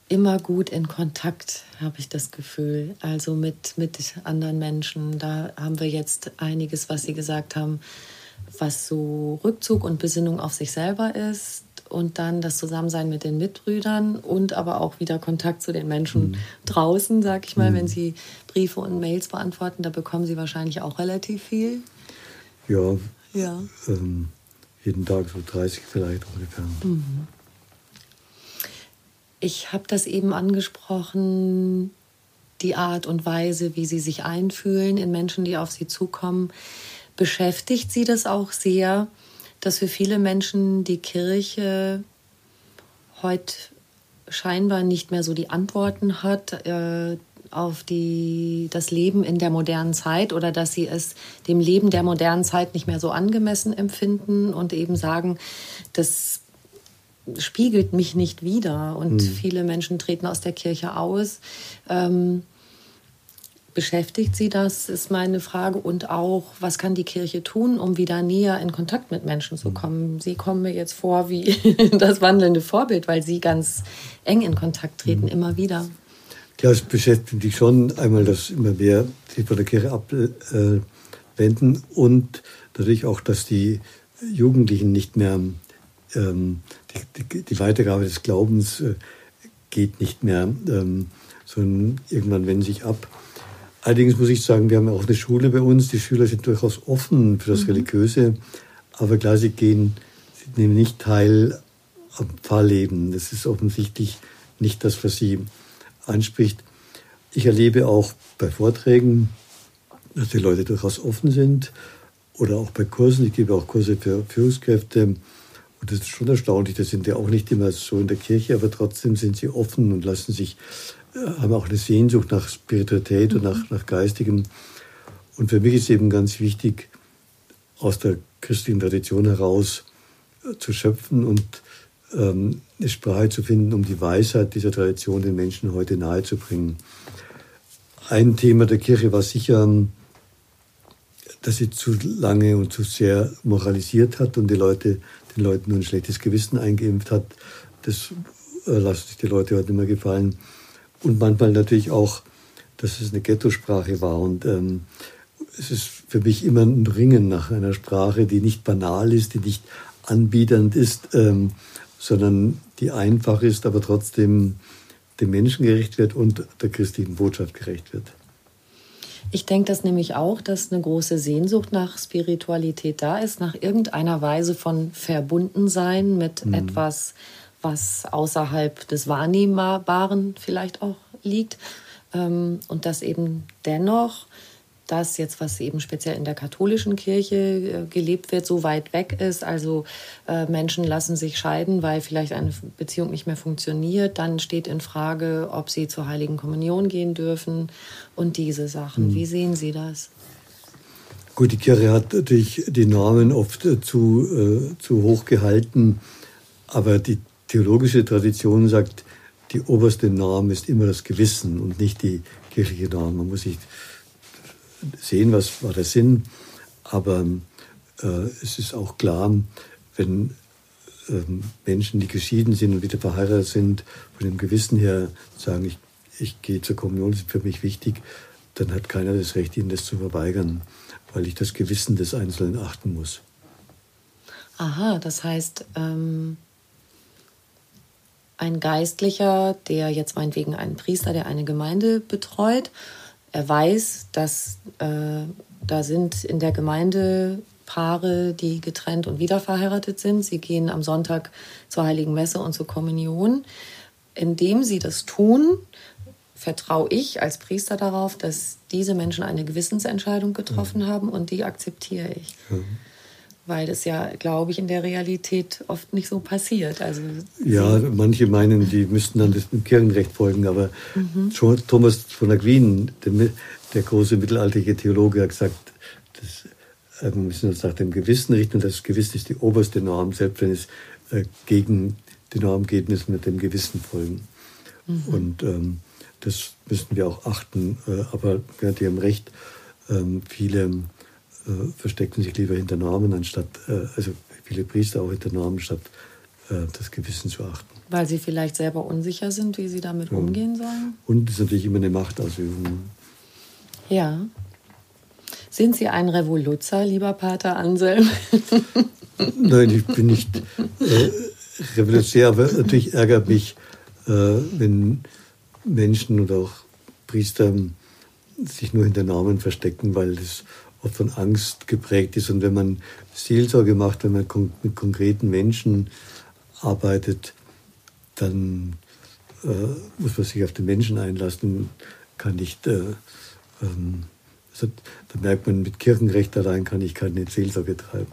immer gut in Kontakt, habe ich das Gefühl. Also mit, mit anderen Menschen. Da haben wir jetzt einiges, was Sie gesagt haben, was so Rückzug und Besinnung auf sich selber ist. Und dann das Zusammensein mit den Mitbrüdern und aber auch wieder Kontakt zu den Menschen mhm. draußen, sag ich mal, mhm. wenn Sie Briefe und Mails beantworten, da bekommen Sie wahrscheinlich auch relativ viel. Ja, ja. Ähm, jeden Tag so 30 vielleicht ungefähr. Mhm. Ich habe das eben angesprochen, die Art und Weise, wie Sie sich einfühlen in Menschen, die auf Sie zukommen. Beschäftigt Sie das auch sehr, dass für viele Menschen die Kirche heute scheinbar nicht mehr so die Antworten hat äh, auf die, das Leben in der modernen Zeit oder dass sie es dem Leben der modernen Zeit nicht mehr so angemessen empfinden und eben sagen, das spiegelt mich nicht wider. Und mhm. viele Menschen treten aus der Kirche aus. Ähm, beschäftigt Sie das, ist meine Frage. Und auch, was kann die Kirche tun, um wieder näher in Kontakt mit Menschen zu hm. kommen? Sie kommen mir jetzt vor wie das wandelnde Vorbild, weil Sie ganz eng in Kontakt treten, mhm. immer wieder. Ja, es beschäftigt mich schon einmal, dass immer mehr sich von der Kirche abwenden äh, und natürlich auch, dass die Jugendlichen nicht mehr ähm, die, die, die, Weitergabe des Glaubens äh, geht nicht mehr, ähm, sondern irgendwann wenden sich ab. Allerdings muss ich sagen, wir haben auch eine Schule bei uns. Die Schüler sind durchaus offen für das mhm. Religiöse, aber klar, sie gehen, sie nehmen nicht teil am Pfarrleben. Das ist offensichtlich nicht das, was sie anspricht. Ich erlebe auch bei Vorträgen, dass die Leute durchaus offen sind oder auch bei Kursen. Ich gebe auch Kurse für Führungskräfte Und das ist schon erstaunlich, das sind ja auch nicht immer so in der Kirche, aber trotzdem sind sie offen und lassen sich, haben auch eine Sehnsucht nach Spiritualität mhm. und nach, nach Geistigem. Und für mich ist eben ganz wichtig, aus der christlichen Tradition heraus äh, zu schöpfen und ähm, eine Sprache zu finden, um die Weisheit dieser Tradition den Menschen heute nahezubringen. Ein Thema der Kirche war sicher, dass sie zu lange und zu sehr moralisiert hat und die Leute, den Leuten nur ein schlechtes Gewissen eingeimpft hat. Das äh, lassen sich die Leute heute mehr gefallen. Und manchmal natürlich auch, dass es eine Ghetto-Sprache war. Und ähm, es ist für mich immer ein Ringen nach einer Sprache, die nicht banal ist, die nicht anbiedernd ist, ähm, sondern die einfach ist, aber trotzdem dem Menschen gerecht wird und der christlichen Botschaft gerecht wird. Ich denke das nämlich auch, dass eine große Sehnsucht nach Spiritualität da ist, nach irgendeiner Weise von Verbundensein mit mhm. etwas, was außerhalb des Wahrnehmbaren vielleicht auch liegt. Ähm, und dass eben dennoch das jetzt, was eben speziell in der katholischen Kirche äh, gelebt wird, so weit weg ist. Also äh, Menschen lassen sich scheiden, weil vielleicht eine Beziehung nicht mehr funktioniert. Dann steht in Frage, ob sie zur Heiligen Kommunion gehen dürfen und diese Sachen. Mhm. Wie sehen Sie das? Gut, die Kirche hat natürlich die Normen oft äh, zu, äh, zu hoch gehalten, aber die theologische Tradition sagt, die oberste Norm ist immer das Gewissen und nicht die kirchliche Norm. Man muss sich sehen, was war der Sinn. Aber äh, es ist auch klar, wenn ähm, Menschen, die geschieden sind und wieder verheiratet sind, von dem Gewissen her sagen, ich, ich gehe zur Kommunion, das ist für mich wichtig, dann hat keiner das Recht, ihnen das zu verweigern, weil ich das Gewissen des Einzelnen achten muss. Aha, das heißt, ähm, ein Geistlicher, der jetzt meinetwegen einen Priester, der eine Gemeinde betreut, er weiß, dass äh, da sind in der Gemeinde Paare, die getrennt und wieder verheiratet sind. Sie gehen am Sonntag zur Heiligen Messe und zur Kommunion. Indem sie das tun, vertraue ich als Priester darauf, dass diese Menschen eine Gewissensentscheidung getroffen ja. haben und die akzeptiere ich. Ja weil das ja, glaube ich, in der Realität oft nicht so passiert. Also ja, manche meinen, die müssten dann dem Kirchenrecht folgen, aber mhm. Thomas von Aquin, der, der, große mittelalterliche Theologe, hat gesagt, dass, äh, wir müssen uns nach dem Gewissen richten und das Gewissen ist die oberste Norm. Selbst wenn es äh, gegen die Norm geht, müssen wir dem Gewissen folgen. Mhm. Und ähm, das müssen wir auch achten. Äh, aber ja, die haben recht, ähm, viele äh, verstecken sich lieber hinter Namen, anstatt, äh, also viele Priester auch hinter Namen, statt äh, das Gewissen zu achten. Weil sie vielleicht selber unsicher sind, wie sie damit ja. umgehen sollen? Und es ist natürlich immer eine Machtausübung. Ja. Sind Sie ein Revoluzer, lieber Pater Anselm? Nein, ich bin nicht äh, revolutionär, aber natürlich ärgert mich, äh, wenn Menschen oder auch Priester sich nur hinter Namen verstecken, weil das oft von Angst geprägt ist. Und wenn man Seelsorge macht, wenn man mit konkreten Menschen arbeitet, dann äh, muss man sich auf den Menschen einlassen, kann nicht, äh, ähm, also, da merkt man, mit Kirchenrecht allein kann ich keine Seelsorge treiben.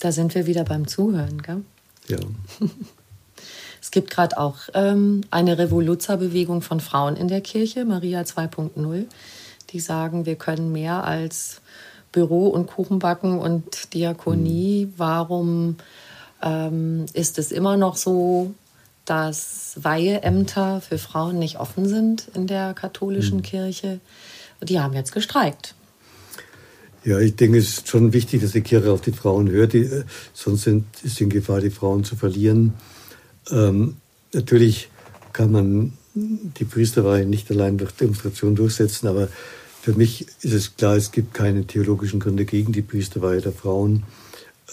Da sind wir wieder beim Zuhören, gell? Ja. Es gibt gerade auch ähm, eine Revoluzerbewegung von Frauen in der Kirche, Maria 2.0, die sagen, wir können mehr als Büro und Kuchenbacken und Diakonie. Mhm. Warum ähm, ist es immer noch so, dass Weiheämter für Frauen nicht offen sind in der katholischen mhm. Kirche? Die haben jetzt gestreikt. Ja, ich denke, es ist schon wichtig, dass die Kirche auf die Frauen hört, die, äh, sonst sind, ist in Gefahr, die Frauen zu verlieren. Ähm, natürlich kann man die Priesterweihe nicht allein durch Demonstration durchsetzen, aber für mich ist es klar, es gibt keine theologischen Gründe gegen die Priesterweihe der Frauen.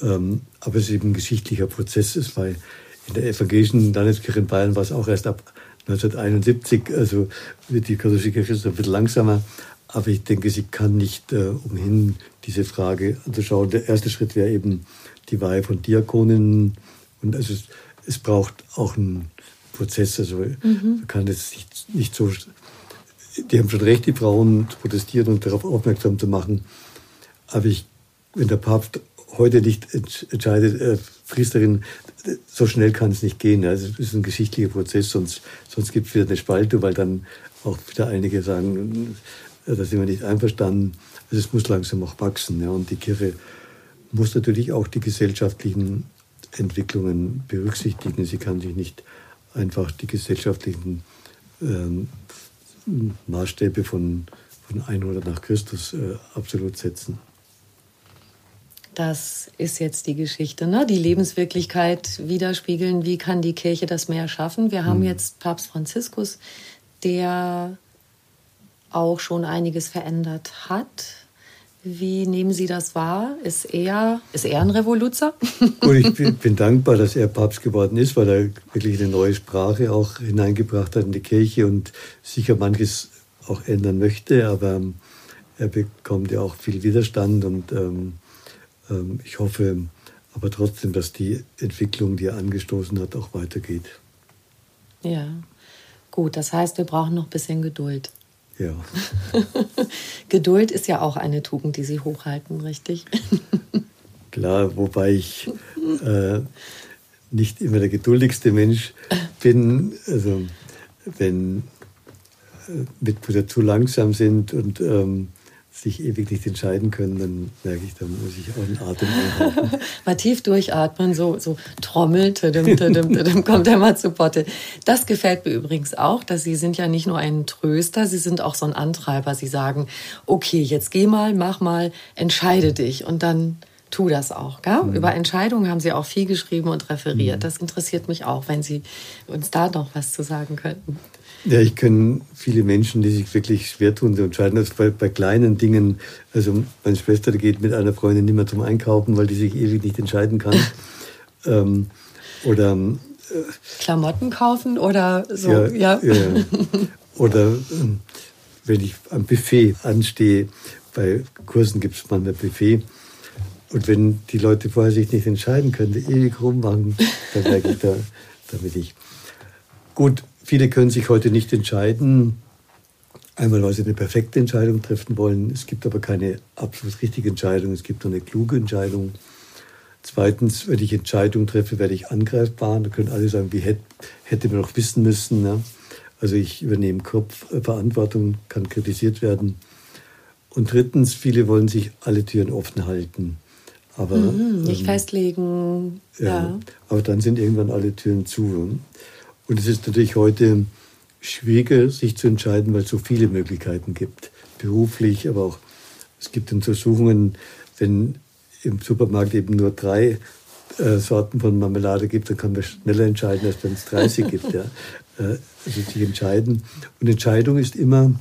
Ähm, aber es ist eben ein geschichtlicher Prozess. Es war in der evangelischen Landeskirche in Bayern war es auch erst ab 1971. Also wird die katholische Kirche ist ein bisschen langsamer. Aber ich denke, sie kann nicht äh, umhin, diese Frage anzuschauen. Der erste Schritt wäre eben die Weihe von Diakoninnen. Und also es, es braucht auch einen Prozess. Also mhm. man kann es nicht, nicht so die haben schon recht, die Frauen zu protestieren und darauf aufmerksam zu machen. Aber ich, wenn der Papst heute nicht entscheidet, äh, Priesterin, so schnell kann es nicht gehen. Also es ist ein geschichtlicher Prozess, sonst, sonst gibt es wieder eine Spaltung, weil dann auch wieder einige sagen, äh, da sind wir nicht einverstanden. Also es muss langsam auch wachsen. Ja. Und die Kirche muss natürlich auch die gesellschaftlichen Entwicklungen berücksichtigen. Sie kann sich nicht einfach die gesellschaftlichen ähm, Maßstäbe von, von 100 nach Christus äh, absolut setzen. Das ist jetzt die Geschichte, ne? die Lebenswirklichkeit widerspiegeln. Wie kann die Kirche das mehr schaffen? Wir haben hm. jetzt Papst Franziskus, der auch schon einiges verändert hat. Wie nehmen Sie das wahr? Ist er, ist er ein Revoluzer? Gut, ich bin, bin, dankbar, dass er Papst geworden ist, weil er wirklich eine neue Sprache auch hineingebracht hat in die Kirche und sicher manches auch ändern möchte. Aber er bekommt ja auch viel Widerstand und ähm, ähm, ich hoffe aber trotzdem, dass die Entwicklung, die er angestoßen hat, auch weitergeht. Ja, gut. Das heißt, wir brauchen noch ein bisschen Geduld. Ja. Geduld ist ja auch eine Tugend, die Sie hochhalten, richtig? Klar, wobei ich äh, nicht immer der geduldigste Mensch bin. Also wenn äh, Mitbrüder zu langsam sind und ähm, sich ewig nicht entscheiden können, dann merke ich, da muss ich auch einen Atem einhalten. mal tief durchatmen, so, so trommeln, tadum, tadum, tadum, kommt er mal zu Potte. Das gefällt mir übrigens auch, dass Sie sind ja nicht nur ein Tröster, Sie sind auch so ein Antreiber. Sie sagen, okay, jetzt geh mal, mach mal, entscheide dich und dann tu das auch. Gell? Mhm. Über Entscheidungen haben Sie auch viel geschrieben und referiert. Mhm. Das interessiert mich auch, wenn Sie uns da noch was zu sagen könnten. Ja, ich kenne viele Menschen, die sich wirklich schwer tun zu entscheiden. Also bei, bei, kleinen Dingen, also meine Schwester geht mit einer Freundin nicht mehr zum Einkaufen, weil die sich ewig nicht entscheiden kann. ähm, oder äh, Klamotten kaufen oder so. Ja, ja. ja. Oder äh, wenn ich am Buffet anstehe, bei Kursen gibt es manchmal Buffet. Und wenn die Leute vorher sich nicht entscheiden können, die ewig rummachen, dann merke ich, da, da bin ich. Gut, Viele können sich heute nicht entscheiden, einmal weil sie eine perfekte Entscheidung treffen wollen. Es gibt aber keine absolut richtige Entscheidung, es gibt nur eine kluge Entscheidung. Zweitens, wenn ich Entscheidungen treffe, werde ich angreifbar. Da können alle sagen, wie hätte, hätte man noch wissen müssen. Ne? Also ich übernehme Kopf, äh, Verantwortung, kann kritisiert werden. Und drittens, viele wollen sich alle Türen offen halten. Aber, mhm, nicht ähm, festlegen. Ja, ja, Aber dann sind irgendwann alle Türen zu. Und es ist natürlich heute schwieriger, sich zu entscheiden, weil es so viele Möglichkeiten gibt. Beruflich, aber auch es gibt Untersuchungen, wenn im Supermarkt eben nur drei äh, Sorten von Marmelade gibt, dann kann man schneller entscheiden, als wenn es 30 gibt. Ja. Äh, also sich entscheiden. Und Entscheidung ist immer, eine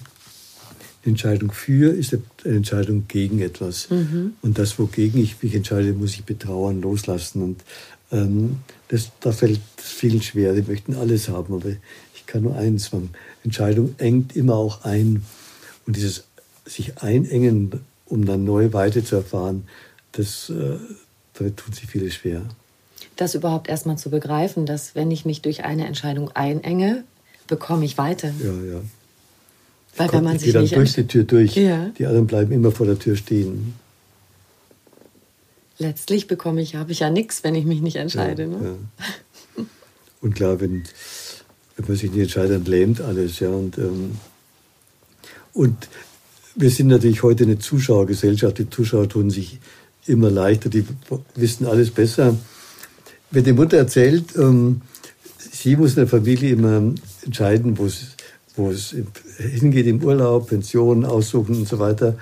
Entscheidung für ist eine Entscheidung gegen etwas. Mhm. Und das, wogegen ich mich entscheide, muss ich betrauern, loslassen. Und ähm, das, da fällt es vielen schwer. Die möchten alles haben, aber ich kann nur eins machen. Entscheidung engt immer auch ein. Und dieses sich einengen, um dann neu weiter zu erfahren, das, äh, damit tun sich viele schwer. Das überhaupt erstmal zu begreifen, dass wenn ich mich durch eine Entscheidung einenge, bekomme ich weiter. Ja, ja. Weil wenn man sich dann nicht durch die Tür durch. Ja. Die anderen bleiben immer vor der Tür stehen letztlich bekomme ich, habe ich ja nichts, wenn ich mich nicht entscheide. Ja, ne? ja. Und klar, wenn, wenn man sich nicht entscheidet, dann lähmt alles. Ja, und, ähm, und wir sind natürlich heute eine Zuschauergesellschaft. Die Zuschauer tun sich immer leichter, die wissen alles besser. Wenn die Mutter erzählt, ähm, sie muss in der Familie immer entscheiden, wo es, wo es hingeht im Urlaub, Pensionen aussuchen und so weiter.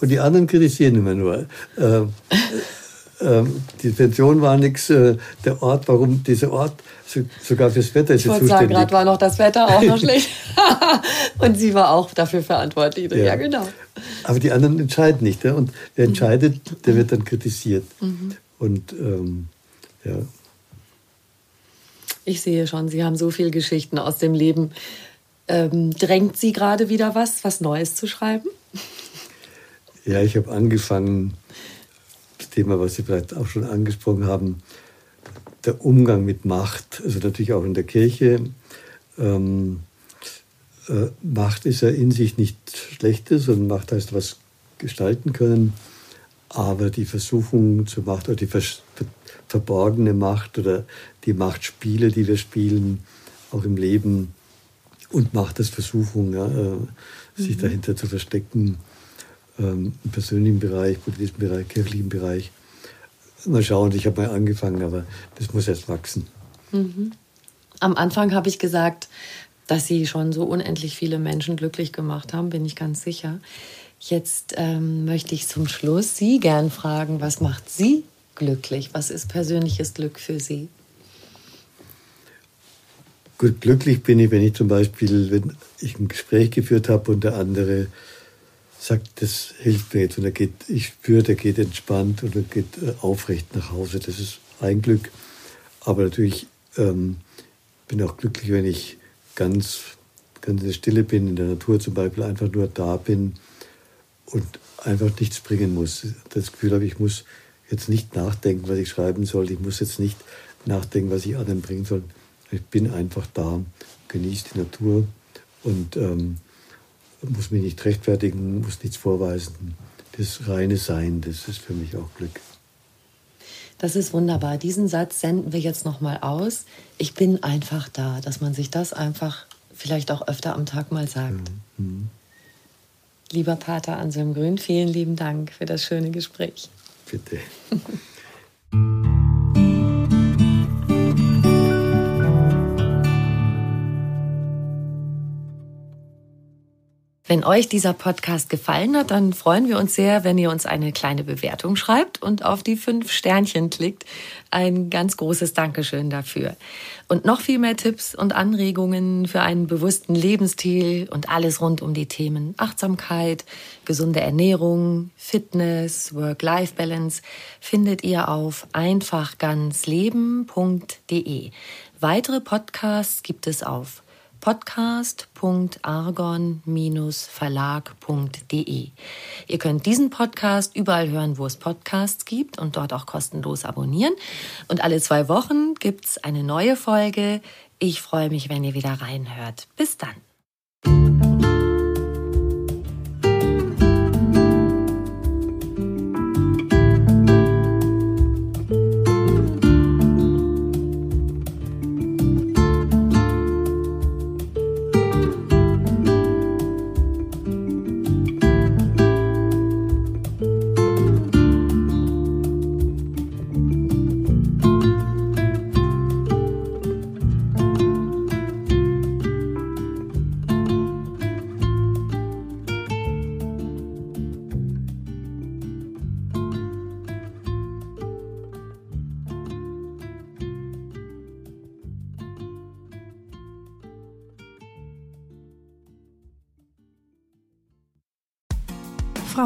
Und die anderen kritisieren immer nur. Äh, ähm, die Pension war nichts, äh, der Ort, warum dieser Ort, sogar fürs Wetter ist ich zuständig. Sagen, gerade war noch das Wetter auch noch schlecht. und sie war auch dafür verantwortlich. Ja. ja, genau. Aber die anderen entscheiden nicht. Und wer mhm. entscheidet, der wird dann kritisiert. Mhm. Und ähm, ja. Ich sehe schon, Sie haben so viele Geschichten aus dem Leben. Ähm, drängt Sie gerade wieder was, was Neues zu schreiben? Ja, ich habe angefangen, Thema, was Sie vielleicht auch schon angesprochen haben, der Umgang mit Macht, also natürlich auch in der Kirche. Ähm, äh, Macht ist ja in sich nichts Schlechtes und Macht heißt was gestalten können. aber die Versuchung zur Macht oder die verborgene Macht oder die Machtspiele, die wir spielen, auch im Leben und Macht als Versuchung, ja, äh, sich mhm. dahinter zu verstecken, ähm, im persönlichen Bereich, politischen Bereich, kirchlichen Bereich. Mal schauen, ich habe mal angefangen, aber das muss erst wachsen. Mhm. Am Anfang habe ich gesagt, dass Sie schon so unendlich viele Menschen glücklich gemacht haben, bin ich ganz sicher. Jetzt ähm, möchte ich zum Schluss Sie gern fragen, was macht Sie glücklich? Was ist persönliches Glück für Sie? Gut, glücklich bin ich, wenn ich zum Beispiel, wenn ich ein Gespräch geführt habe und der andere sagt, das hilft mir jetzt und er geht, ich spüre, der geht entspannt und er geht äh, aufrecht nach Hause. Das ist ein Glück. Aber natürlich ähm, bin auch glücklich, wenn ich ganz, ganz in der Stille bin, in der Natur zum Beispiel, einfach nur da bin und einfach nichts bringen muss. Das Gefühl habe, ich muss jetzt nicht nachdenken, was ich schreiben soll. Ich muss jetzt nicht nachdenken, was ich anderen bringen soll. Ich bin einfach da, genieße die Natur und ähm, muss mich nicht rechtfertigen, muss nichts vorweisen. Das reine Sein, das ist für mich auch Glück. Das ist wunderbar. Diesen Satz senden wir jetzt noch mal aus. Ich bin einfach da, dass man sich das einfach vielleicht auch öfter am Tag mal sagt. Mhm. Lieber Pater Anselm Grün, vielen lieben Dank für das schöne Gespräch. Bitte. Wenn euch dieser Podcast gefallen hat, dann freuen wir uns sehr, wenn ihr uns eine kleine Bewertung schreibt und auf die fünf Sternchen klickt. Ein ganz großes Dankeschön dafür. Und noch viel mehr Tipps und Anregungen für einen bewussten Lebensstil und alles rund um die Themen Achtsamkeit, gesunde Ernährung, Fitness, Work-Life-Balance findet ihr auf einfachganzleben.de. Weitere Podcasts gibt es auf podcast.argon-verlag.de. Ihr könnt diesen Podcast überall hören, wo es Podcasts gibt und dort auch kostenlos abonnieren. Und alle zwei Wochen gibt's eine neue Folge. Ich freue mich, wenn ihr wieder reinhört. Bis dann.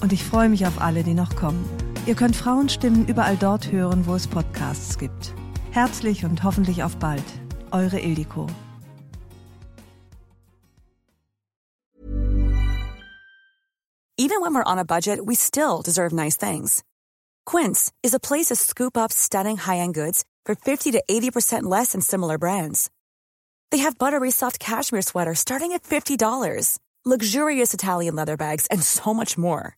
Und ich freue mich auf alle, die noch kommen. Ihr könnt Frauenstimmen überall dort hören, wo es Podcasts gibt. Herzlich und hoffentlich auf bald. Eure Ildiko. Even when we're on a budget, we still deserve nice things. Quince is a place to scoop up stunning high-end goods for 50 to 80% less than similar brands. They have buttery soft cashmere sweaters starting at $50, luxurious Italian leather bags, and so much more.